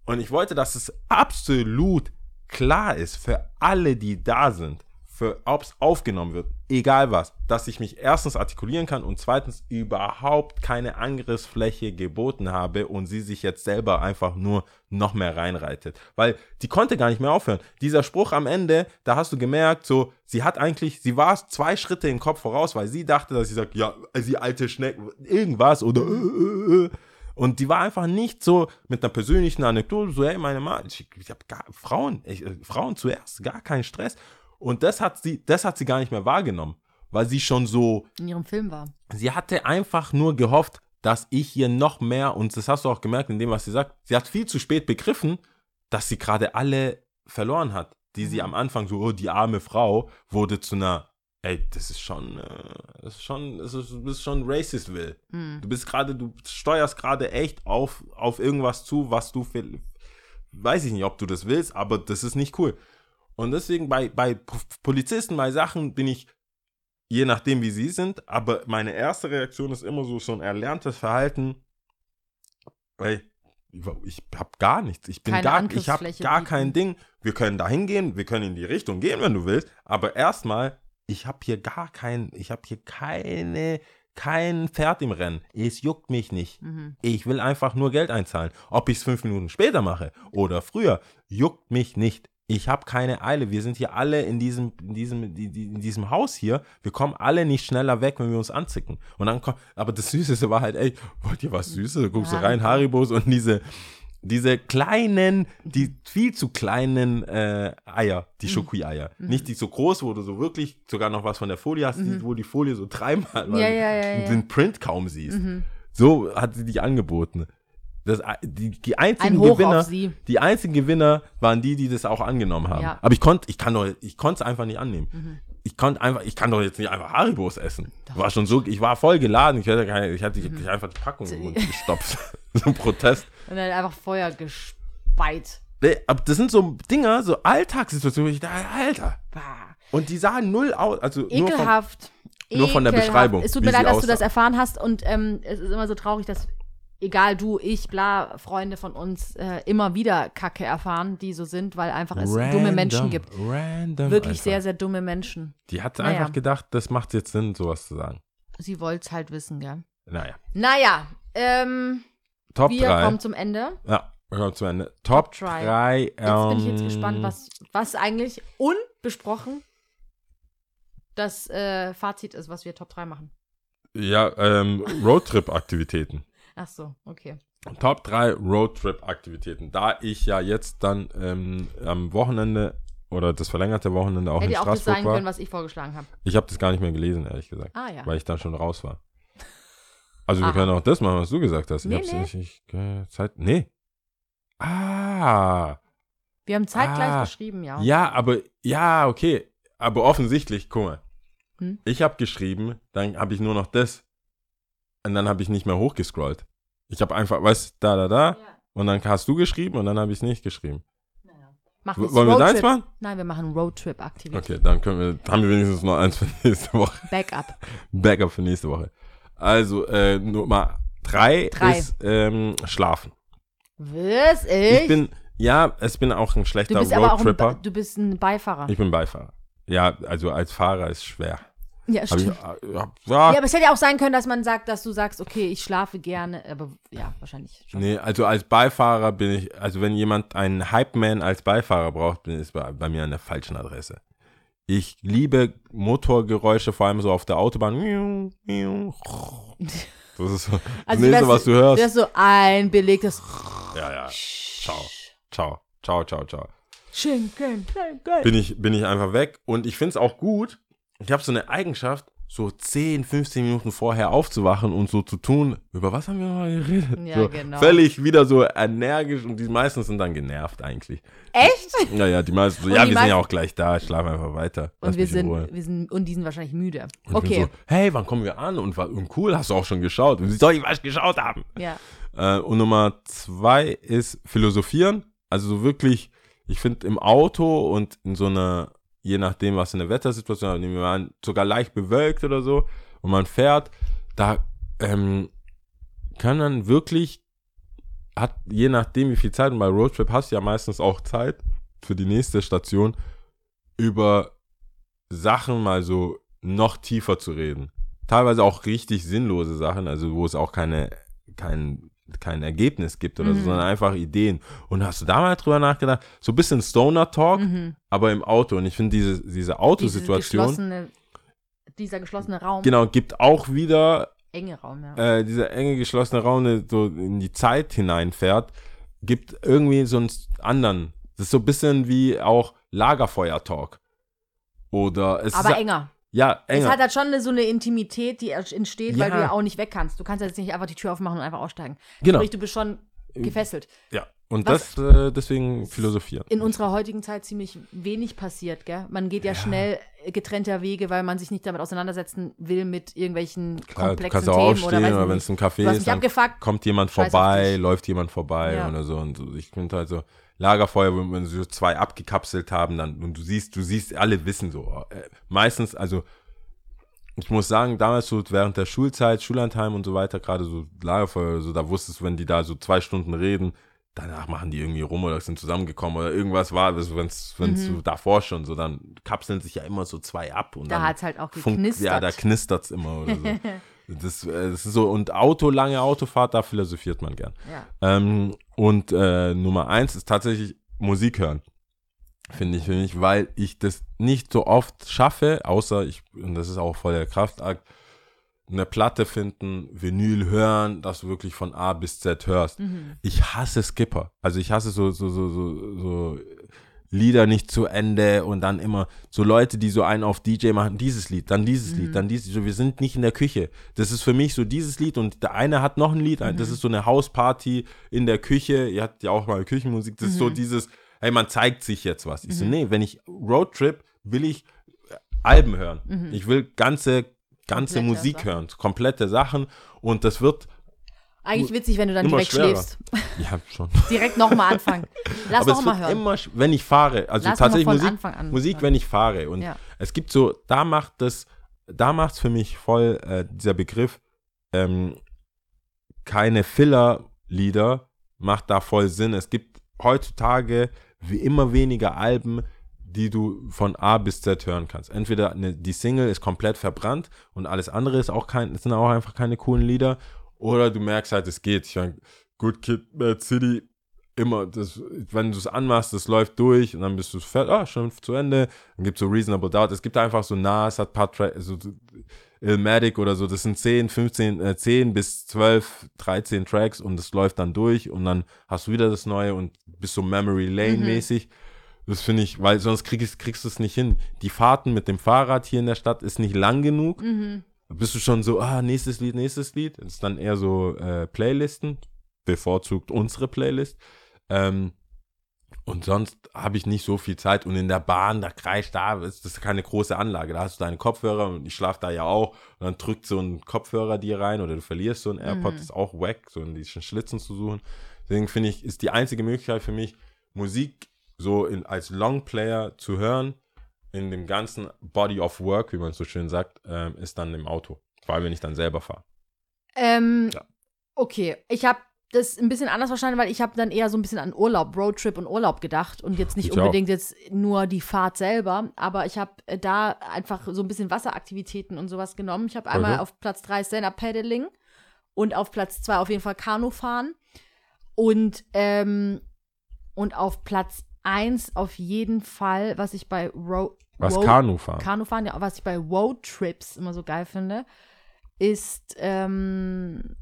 Und ich wollte, dass es absolut klar ist für alle, die da sind. Für ob's aufgenommen wird, egal was, dass ich mich erstens artikulieren kann und zweitens überhaupt keine Angriffsfläche geboten habe und sie sich jetzt selber einfach nur noch mehr reinreitet. Weil die konnte gar nicht mehr aufhören. Dieser Spruch am Ende, da hast du gemerkt, so, sie hat eigentlich, sie war zwei Schritte im Kopf voraus, weil sie dachte, dass sie sagt, ja, sie alte Schnecke, irgendwas oder. Und die war einfach nicht so mit einer persönlichen Anekdote, so, hey, meine Mann, ich, ich gar Frauen, ich, äh, Frauen zuerst, gar keinen Stress. Und das hat sie, das hat sie gar nicht mehr wahrgenommen, weil sie schon so, In ihrem Film war. sie hatte einfach nur gehofft, dass ich hier noch mehr, und das hast du auch gemerkt in dem, was sie sagt, sie hat viel zu spät begriffen, dass sie gerade alle verloren hat, die sie am Anfang so, oh, die arme Frau, wurde zu einer, ey, das ist schon, äh, das ist schon, das ist, du bist schon racist, Will. Du bist gerade, du steuerst gerade echt auf, auf irgendwas zu, was du, weiß ich nicht, ob du das willst, aber das ist nicht cool. Und deswegen bei, bei Polizisten, bei Sachen bin ich, je nachdem wie sie sind, aber meine erste Reaktion ist immer so, so ein erlerntes Verhalten, weil ich, habe gar nichts. Ich bin Keine gar, ich habe gar kein Ding. Wir können da hingehen, wir können in die Richtung gehen, wenn du willst, aber erstmal, ich habe hier gar kein, ich habe hier keine, kein Pferd im Rennen. Es juckt mich nicht. Mhm. Ich will einfach nur Geld einzahlen. Ob ich es fünf Minuten später mache oder früher, juckt mich nicht. Ich habe keine Eile. Wir sind hier alle in diesem, in diesem, die- die- in diesem Haus hier. Wir kommen alle nicht schneller weg, wenn wir uns anzicken. Und dann kommt, aber das Süßeste war halt, ey, wollt ihr was Süßes? Du guckst Ja. du rein, Haribos und diese, diese kleinen, die viel zu kleinen äh, Eier, Mhm. die Schoki-Eier. Nicht die so groß, wo du so wirklich sogar noch was von der Folie hast, die, wo die Folie so dreimal Mhm. Ja, ja, ja, ja. den Print kaum siehst. Mhm. So hat sie dich angeboten. Das, die, die einzigen Ein Gewinner, die einzigen Gewinner waren die, die das auch angenommen haben. Ja. Mhm. Aber ich konnte, ich kann doch, ich konnte es einfach nicht annehmen. Ich konnte einfach, ich kann doch jetzt nicht einfach Haribos essen. War schon so, ich war voll geladen. Ich hatte, keine, ich hatte Mhm. ich einfach die Packung im Mund gestopft. so ein Protest. Und dann einfach Feuer gespeit. Das sind so Dinger, so Alltagssituationen, ich dachte, Alter. Bah. Und die sahen null aus, also nur von, Ekelhaft. nur von der Ekelhaft. Beschreibung, Es tut mir leid, dass du aussah. das erfahren hast und ähm, es ist immer so traurig, dass egal du, ich, bla, Freunde von uns äh, immer wieder Kacke erfahren, die so sind, weil einfach es dumme Menschen gibt. Random Wirklich einfach. sehr, sehr dumme Menschen. Die hat Naja. einfach gedacht, das macht jetzt Sinn, sowas zu sagen. Sie wollte es halt wissen, gell? Naja. Naja, ähm, Top wir 3. kommen zum Ende. Ja, wir kommen zum Ende. Top Top drei. 3. Jetzt bin ich jetzt gespannt, was, was eigentlich unbesprochen das äh, Fazit ist, was wir Top 3 machen. Ja, ähm, Roadtrip-Aktivitäten. Ach so, okay. Top 3 Roadtrip-Aktivitäten. Da ich ja jetzt dann ähm, am Wochenende oder das verlängerte Wochenende auch Hätte in ja auch das Straßburg sein war. können, was ich vorgeschlagen habe. Ich habe das gar nicht mehr gelesen, ehrlich gesagt. Ah ja. Weil ich dann schon raus war. Also wir Aha. können auch das machen, was du gesagt hast. Ich Nee, hab's nee. nicht, ich, äh, Zeit. Nee. Ah. Wir haben zeitgleich Ah, geschrieben, ja. Ja, aber, ja, okay. Aber offensichtlich, guck mal. Hm? Ich habe geschrieben, dann habe ich nur noch das. Und dann habe ich nicht mehr hochgescrollt. Ich habe einfach, weißt da, da, da. Ja. Und dann hast du geschrieben und dann habe ich es nicht geschrieben. Machen W jetzt wollen wir deins machen? Nein, wir machen Roadtrip-Aktivität. Okay, dann können wir, haben wir wenigstens noch eins für nächste Woche. Backup. Backup für nächste Woche. Also, äh, Nummer drei, Drei. ist ähm, Schlafen. Was? Ich? Ich bin, ja, es bin auch ein du schlechter bist aber auch ein, Roadtripper. Du bist ein Beifahrer. Ich bin Beifahrer. Ja, also als Fahrer ist schwer. Ja, Hab ich, stimmt. äh, ja, Ja, aber es hätte ja auch sein können, dass man sagt, dass du sagst, okay, ich schlafe gerne, aber ja, wahrscheinlich schon. Nee, also als Beifahrer bin ich, also wenn jemand einen Hype-Man als Beifahrer braucht, bin ich bei, bei mir an der falschen Adresse. Ich liebe Motorgeräusche, vor allem so auf der Autobahn. Das ist so das Also Nächste, wärst- was du hörst. Das ist so ein belegtes Ja, ja. Ciao. Ciao. Ciao, ciao, ciao. Schinken, Schinken. Bin ich, bin ich einfach weg. Und ich finde es auch gut. Ich habe so eine Eigenschaft, so 10, 15 Minuten vorher aufzuwachen und so zu tun. Über was haben wir mal geredet? Ja, so genau. Völlig wieder so energisch und die meisten sind dann genervt eigentlich. Echt? Naja, die meisten so, Und ja, die wir sind ja auch gleich da, ich schlafe einfach weiter. Lass Und wir sind, wir sind, und die sind wahrscheinlich müde. Und Okay. So, hey, wann kommen wir an? Und, und cool, hast du auch schon geschaut? Wie soll ich was geschaut haben? Ja. Äh, und Nummer zwei ist Philosophieren. Also so wirklich, ich finde im Auto und in so einer, je nachdem, was in der Wettersituation, ist, nehmen wir an, sogar leicht bewölkt oder so, und man fährt, da ähm, kann man wirklich, hat je nachdem, wie viel Zeit, und bei Roadtrip hast du ja meistens auch Zeit für die nächste Station, über Sachen mal so noch tiefer zu reden. Teilweise auch richtig sinnlose Sachen, also wo es auch keine, kein, kein Ergebnis gibt oder so, Mhm. sondern einfach Ideen. Und hast du da mal drüber nachgedacht? So ein bisschen Stoner-Talk, aber im Auto. Und ich finde diese, diese Diese Autosituation, geschlossene, dieser geschlossene Raum, genau, gibt auch wieder enge Raum, ja. äh, dieser enge geschlossene Raum der so in die Zeit hineinfährt, gibt irgendwie so einen anderen. Das ist so ein bisschen wie auch Lagerfeuer-Talk. Oder es Aber ist enger. Ja Es enger. hat halt schon eine, so eine Intimität, die entsteht, weil Ja. du ja auch nicht weg kannst. Du kannst jetzt nicht einfach die Tür aufmachen und einfach aussteigen. Genau. Sprich, du bist schon gefesselt. ja. Und Was- das äh, deswegen philosophieren. In unserer heutigen Zeit ziemlich wenig passiert, gell? Man geht ja, schnell getrennter Wege, weil man sich nicht damit auseinandersetzen will mit irgendwelchen Klar, du komplexen kannst auch Themen aufstehen oder oder wenn es ein Café Du ist, dann abgefuckt. kommt jemand vorbei, läuft jemand vorbei Ja. oder so. Und so. ich finde halt so Lagerfeuer, wenn wenn sie so zwei abgekapselt haben, dann und du siehst, du siehst, alle wissen so. Äh, meistens, also ich muss sagen, damals so während der Schulzeit, Schullandheim und so weiter, gerade so Lagerfeuer, so da wusstest du, wenn die da so zwei Stunden reden, danach machen die irgendwie rum oder sind zusammengekommen oder irgendwas war, wenn's, wenn's so davor schon so, dann kapseln sich ja immer so zwei ab und Mhm. Da dann hat's halt auch geknistert. Ja, da knistert's immer oder so. Das, äh, das ist so, und Auto, lange Autofahrt, da philosophiert man gern. Ja. Ähm, und äh, Nummer eins ist tatsächlich Musik hören. Finde ich, finde ich, weil ich das nicht so oft schaffe, außer ich, und das ist auch voll der Kraftakt, eine Platte finden, Vinyl hören, dass du wirklich von A bis Z hörst. Ich hasse Skipper. Also ich hasse so, so, so, so, so Lieder nicht zu Ende und dann immer so Leute, die so einen auf DJ machen, dieses Lied, dann dieses Lied, dann dieses, so, wir sind nicht in der Küche. Das ist für mich so dieses Lied und der eine hat noch ein Lied, das ist so eine Hausparty in der Küche, ihr habt ja auch mal Küchenmusik, das ist so dieses, hey, man zeigt sich jetzt was. Ich so, nee, wenn ich Roadtrip, will ich Alben hören. Ich will ganze, ganze Komplette Musik Sachen. hören, komplette Sachen und das wird Eigentlich witzig, wenn du dann direkt schwerer. schläfst. Ja, schon. Direkt nochmal anfangen. Lass Aber doch es mal wird hören. immer, wenn ich fahre, also Lass tatsächlich Musik, an Musik, wenn ich fahre. Und Ja. es gibt so, da macht das, da macht es für mich voll äh, dieser Begriff, ähm, keine Filler-Lieder macht da voll Sinn. Es gibt heutzutage wie immer weniger Alben, die du von A bis Z hören kannst. Entweder eine, die Single ist komplett verbrannt und alles andere ist auch kein, sind auch einfach keine coolen Lieder, oder du merkst halt, es geht. Ich meine, Good Kid, Bad City, immer, das, wenn du es anmachst, das läuft durch und dann bist du fertig, ah, schon zu Ende. Dann gibt es so Reasonable Doubt. Es gibt einfach so Nas, hat ein paar Tracks, so Illmatic oder so, das sind 10, 15, äh, 10 bis 12, 13 Tracks und das läuft dann durch und dann hast du wieder das Neue und bist so Memory Lane mäßig. Das finde ich, weil sonst krieg ich, kriegst du es nicht hin. Die Fahrten mit dem Fahrrad hier in der Stadt ist nicht lang genug. Da bist du schon so, ah, nächstes Lied, nächstes Lied. Das ist dann eher so äh, Playlisten, bevorzugt unsere Playlist. Ähm, und sonst habe ich nicht so viel Zeit. Und in der Bahn, da kreischt da, ist das keine große Anlage. Da hast du deine Kopfhörer und ich schlafe da ja auch. Und dann drückt so ein Kopfhörer dir rein oder du verlierst so ein AirPod, das ist auch wack, so in diesen Schlitzen zu suchen. Deswegen finde ich, ist die einzige Möglichkeit für mich, Musik so in, als Longplayer zu hören, in dem ganzen Body of Work, wie man so schön sagt, ähm, ist dann im Auto. Vor allem, wenn ich dann selber fahre. Ähm, Ja. Okay, ich habe das ein bisschen anders verstanden, weil ich habe dann eher so ein bisschen an Urlaub, Roadtrip und Urlaub gedacht und jetzt nicht Ich auch. unbedingt jetzt nur die Fahrt selber, aber ich habe äh, da einfach so ein bisschen Wasseraktivitäten und sowas genommen. Ich habe einmal Mhm. auf Platz 3 Stand-Up-Paddling und auf Platz 2 auf jeden Fall Kanufahren und, ähm, und auf Platz 1 auf jeden Fall, was ich bei Ro Was Road- Kanu fahren? Kanufahren, ja, was ich bei Roadtrips immer so geil finde, ist, ähm,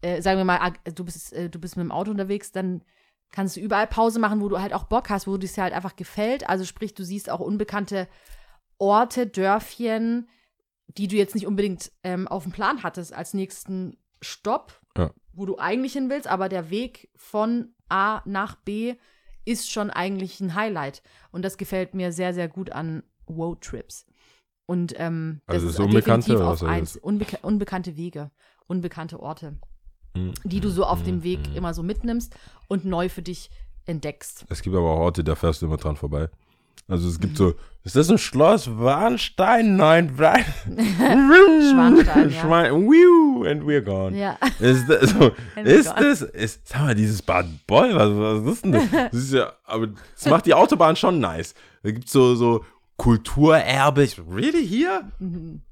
äh, sagen wir mal, du bist, äh, du bist mit dem Auto unterwegs, dann kannst du überall Pause machen, wo du halt auch Bock hast, wo dir halt einfach gefällt. Also sprich, du siehst auch unbekannte Orte, Dörfchen, die du jetzt nicht unbedingt ähm, auf dem Plan hattest als nächsten Stopp, Ja. wo du eigentlich hin willst, aber der Weg von A nach B ist schon eigentlich ein Highlight. Und das gefällt mir sehr, sehr gut an Roadtrips. Und ähm, das Also ist so unbekannte definitiv auf eins. das? Unbeka unbekannte Wege, unbekannte Orte, Hm. die du so auf dem Weg hm. immer so mitnimmst und neu für dich entdeckst. Es gibt aber auch Orte, da fährst du immer dran vorbei. Also es gibt so, ist das ein Schloss Warnstein? Nein, Brian. Schwanstein, ja. Schwein, Wiu, and we're gone. Ja. Ist das, so, ist das, ist, sag mal, dieses Bad Boll, was, was ist denn das? das ist ja, aber das macht die Autobahn schon nice. Da gibt's so, so Kulturerbe. Ich, really hier? Mhm.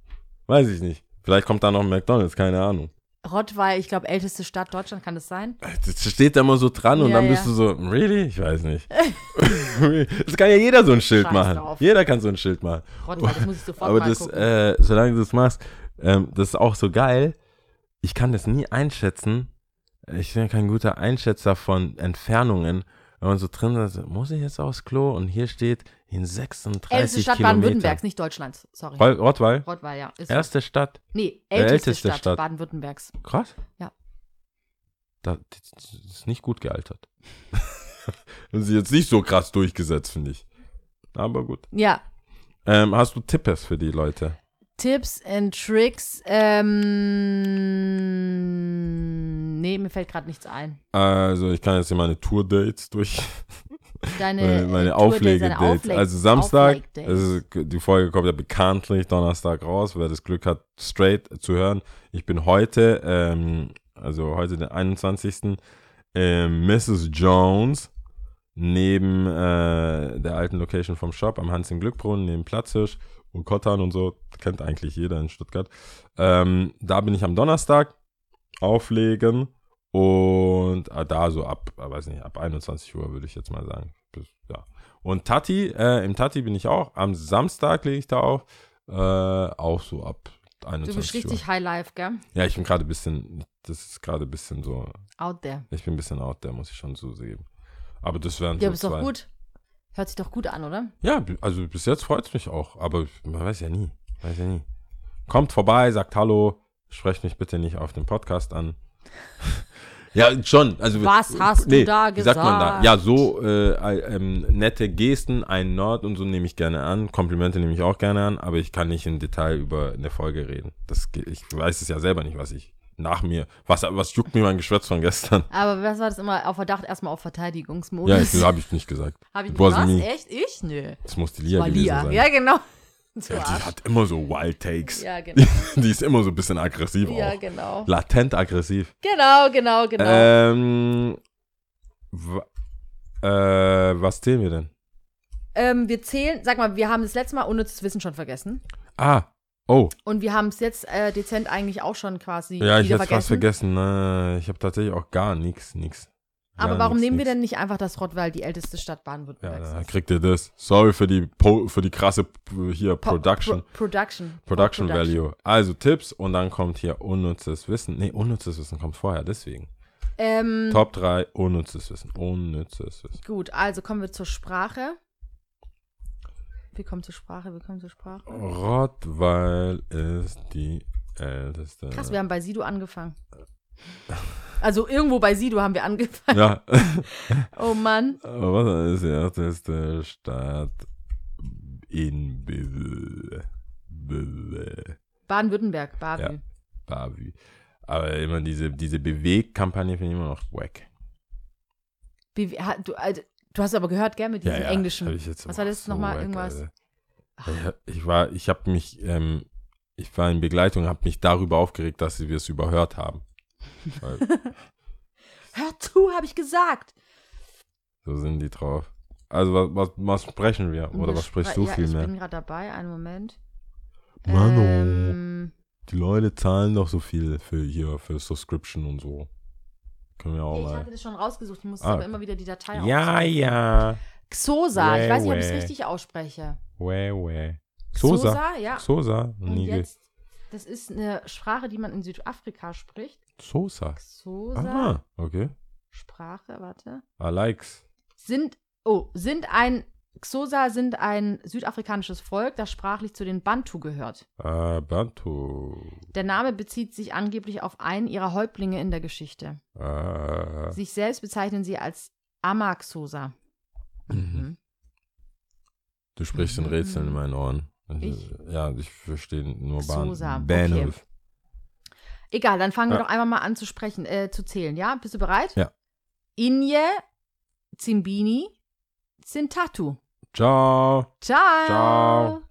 Weiß ich nicht. Vielleicht kommt da noch ein McDonalds, keine Ahnung. Rottweil, ich glaube, älteste Stadt Deutschland, kann das sein? Das steht da immer so dran und Ja, dann bist ja. du so, really? Ich weiß nicht. das kann ja jeder so ein Schild Scheiß machen. drauf. Jeder kann so ein Schild machen. Rottweil, das muss ich sofort Aber das, äh, solange du das machst, ähm, das ist auch so geil. Ich kann das nie einschätzen. Ich bin ja kein guter Einschätzer von Entfernungen. Wenn man so drin ist, muss ich jetzt aufs Klo? Und hier steht in 36 älteste Stadt. Baden-Württembergs, nicht Deutschlands. Sorry. Rottweil? Rottweil, ja. Ist so. Erste Stadt. Nee, Äh, älteste, älteste Stadt, Stadt. Baden-Württembergs. Krass. Ja. Da, das ist nicht gut gealtert. das ist jetzt nicht so krass durchgesetzt, finde ich. Aber gut. Ja. Ähm, hast du Tipps für die Leute? Tipps and Tricks. Ähm, nee, mir fällt gerade nichts ein. Also, ich kann jetzt hier meine Tour-Dates durch. Deine, meine, äh, meine Auflegedates. Aufleg- also Samstag, Auflegdates. es ist, die Folge kommt ja bekanntlich Donnerstag raus, wer das Glück hat, straight zu hören. Ich bin heute, ähm, also heute den 21. Ähm, Mrs. Jones neben äh, der alten Location vom Shop am Hans in Glückbrunnen, neben Platzhirsch und Kottan und so, kennt eigentlich jeder in Stuttgart. Ähm, da bin ich am Donnerstag auflegen und äh, da so ab, äh, weiß nicht, ab 21 Uhr würde ich jetzt mal sagen. Bis, ja. Und Tati, äh, im Tati bin ich auch. Am Samstag lege ich da auf. Äh, auch so ab 21 Du bist Uhr. richtig High Life, gell? Ja, ich bin gerade ein bisschen, das ist gerade ein bisschen so, Out there. ich bin ein bisschen out there, muss ich schon zugeben. Aber das wären Ja, so ist zwei. doch gut. Hört sich doch gut an, oder? Ja, also bis jetzt freut es mich auch, aber man weiß ja nie. Weiß ja nie. Kommt vorbei, sagt Hallo, sprecht mich bitte nicht auf den Podcast an. ja, schon. Also, Was hast du da wie sagt man da? gesagt? Ja, so äh, äh, ähm, nette Gesten, ein Nord und so nehme ich gerne an. Komplimente nehme ich auch gerne an, aber ich kann nicht im Detail über eine Folge reden. Das, ich weiß es ja selber nicht, was ich nach mir, was, was juckt mir mein Geschwätz von gestern? Aber was war das immer auf Verdacht? Erstmal auf Ja, Verteidigungsmodus. das habe ich nicht gesagt. Hab ich nicht Was. Echt? Ich? Nö. Das muss die Lia gewesen Lia. sein. Ja, genau. Ja, die hat immer so Wild Takes. Ja, genau. Die ist immer so ein bisschen aggressiv Ja, auch. genau. Latent aggressiv. Genau, genau, genau. Ähm, äh, was zählen wir denn? Ähm, wir zählen, sag mal, wir haben das letzte Mal unnützes Wissen schon vergessen. Ah, oh. Und wir haben es jetzt äh, dezent eigentlich auch schon quasi Ja, ich hätte fast vergessen. Ne? Ich habe tatsächlich auch gar nichts, nichts. Aber warum nix, nehmen wir nix. denn nicht einfach das Rottweil, die älteste Stadt Ja, Baden-Württembergs da ist? kriegt ihr das. Sorry für die, po für die krasse äh, hier Po- Production. Pro Production. Production Value. Also Tipps und dann kommt hier unnützes Wissen. Nee, unnützes Wissen kommt vorher, deswegen. Ähm, Top 3, unnützes Wissen. Unnützes Wissen. Gut, also kommen wir zur Sprache. Wir kommen zur Sprache, wir kommen zur Sprache. Rottweil ist die älteste. Krass, wir haben bei Sido angefangen. Also irgendwo bei Sido haben wir angefangen. Ja. Oh Mann. Was ist die älteste Stadt in Baden-Württemberg, Bavü. Ja. Bavü? Aber immer diese, diese Bewegkampagne finde ich immer noch wack. Ha- du, Alter, du hast aber gehört, gell, mit diesem englischen. hab ich jetzt Was war das so nochmal? Irgendwas? Alter. Ich, ich war, ich habe mich, ähm, ich war in Begleitung, habe mich darüber aufgeregt, dass wir es überhört haben. Hör zu, habe ich gesagt. so sind die drauf. Also was, was, was sprechen wir? Oder was sprichst du ja, viel ich mehr? bin gerade dabei, einen Moment. Mano. Ähm, Die Leute zahlen doch so viel für hier, für Subscription und so. Können wir auch nee, ich mal. hatte das schon rausgesucht, ich muss Ah, aber immer wieder die Datei Ja, ja. Xosa, ich weiß nicht, ob ich es richtig ausspreche. Weh, weh. Sosa. Xosa, ja. Sosa. Und Nie jetzt, das ist eine Sprache, die man in Südafrika spricht. Sosa. Xosa, Ah, okay. Sprache, warte. I likes. Sind, oh, sind ein, Xosa sind ein südafrikanisches Volk, das sprachlich zu den Bantu gehört. Ah, Bantu. Der Name bezieht sich angeblich auf einen ihrer Häuptlinge in der Geschichte. Ah. Sich selbst bezeichnen sie als Amaxosa. Mhm. Du sprichst in Rätseln in meinen Ohren. Ich? Ja, ich verstehe nur Xosa, Bahn. okay. Egal, dann fangen wir Ja. doch einmal mal an zu sprechen, äh, zu zählen, ja? Bist du bereit? Ja. Inje, Zimbini, Sintatu. Ciao. Ciao. Ciao.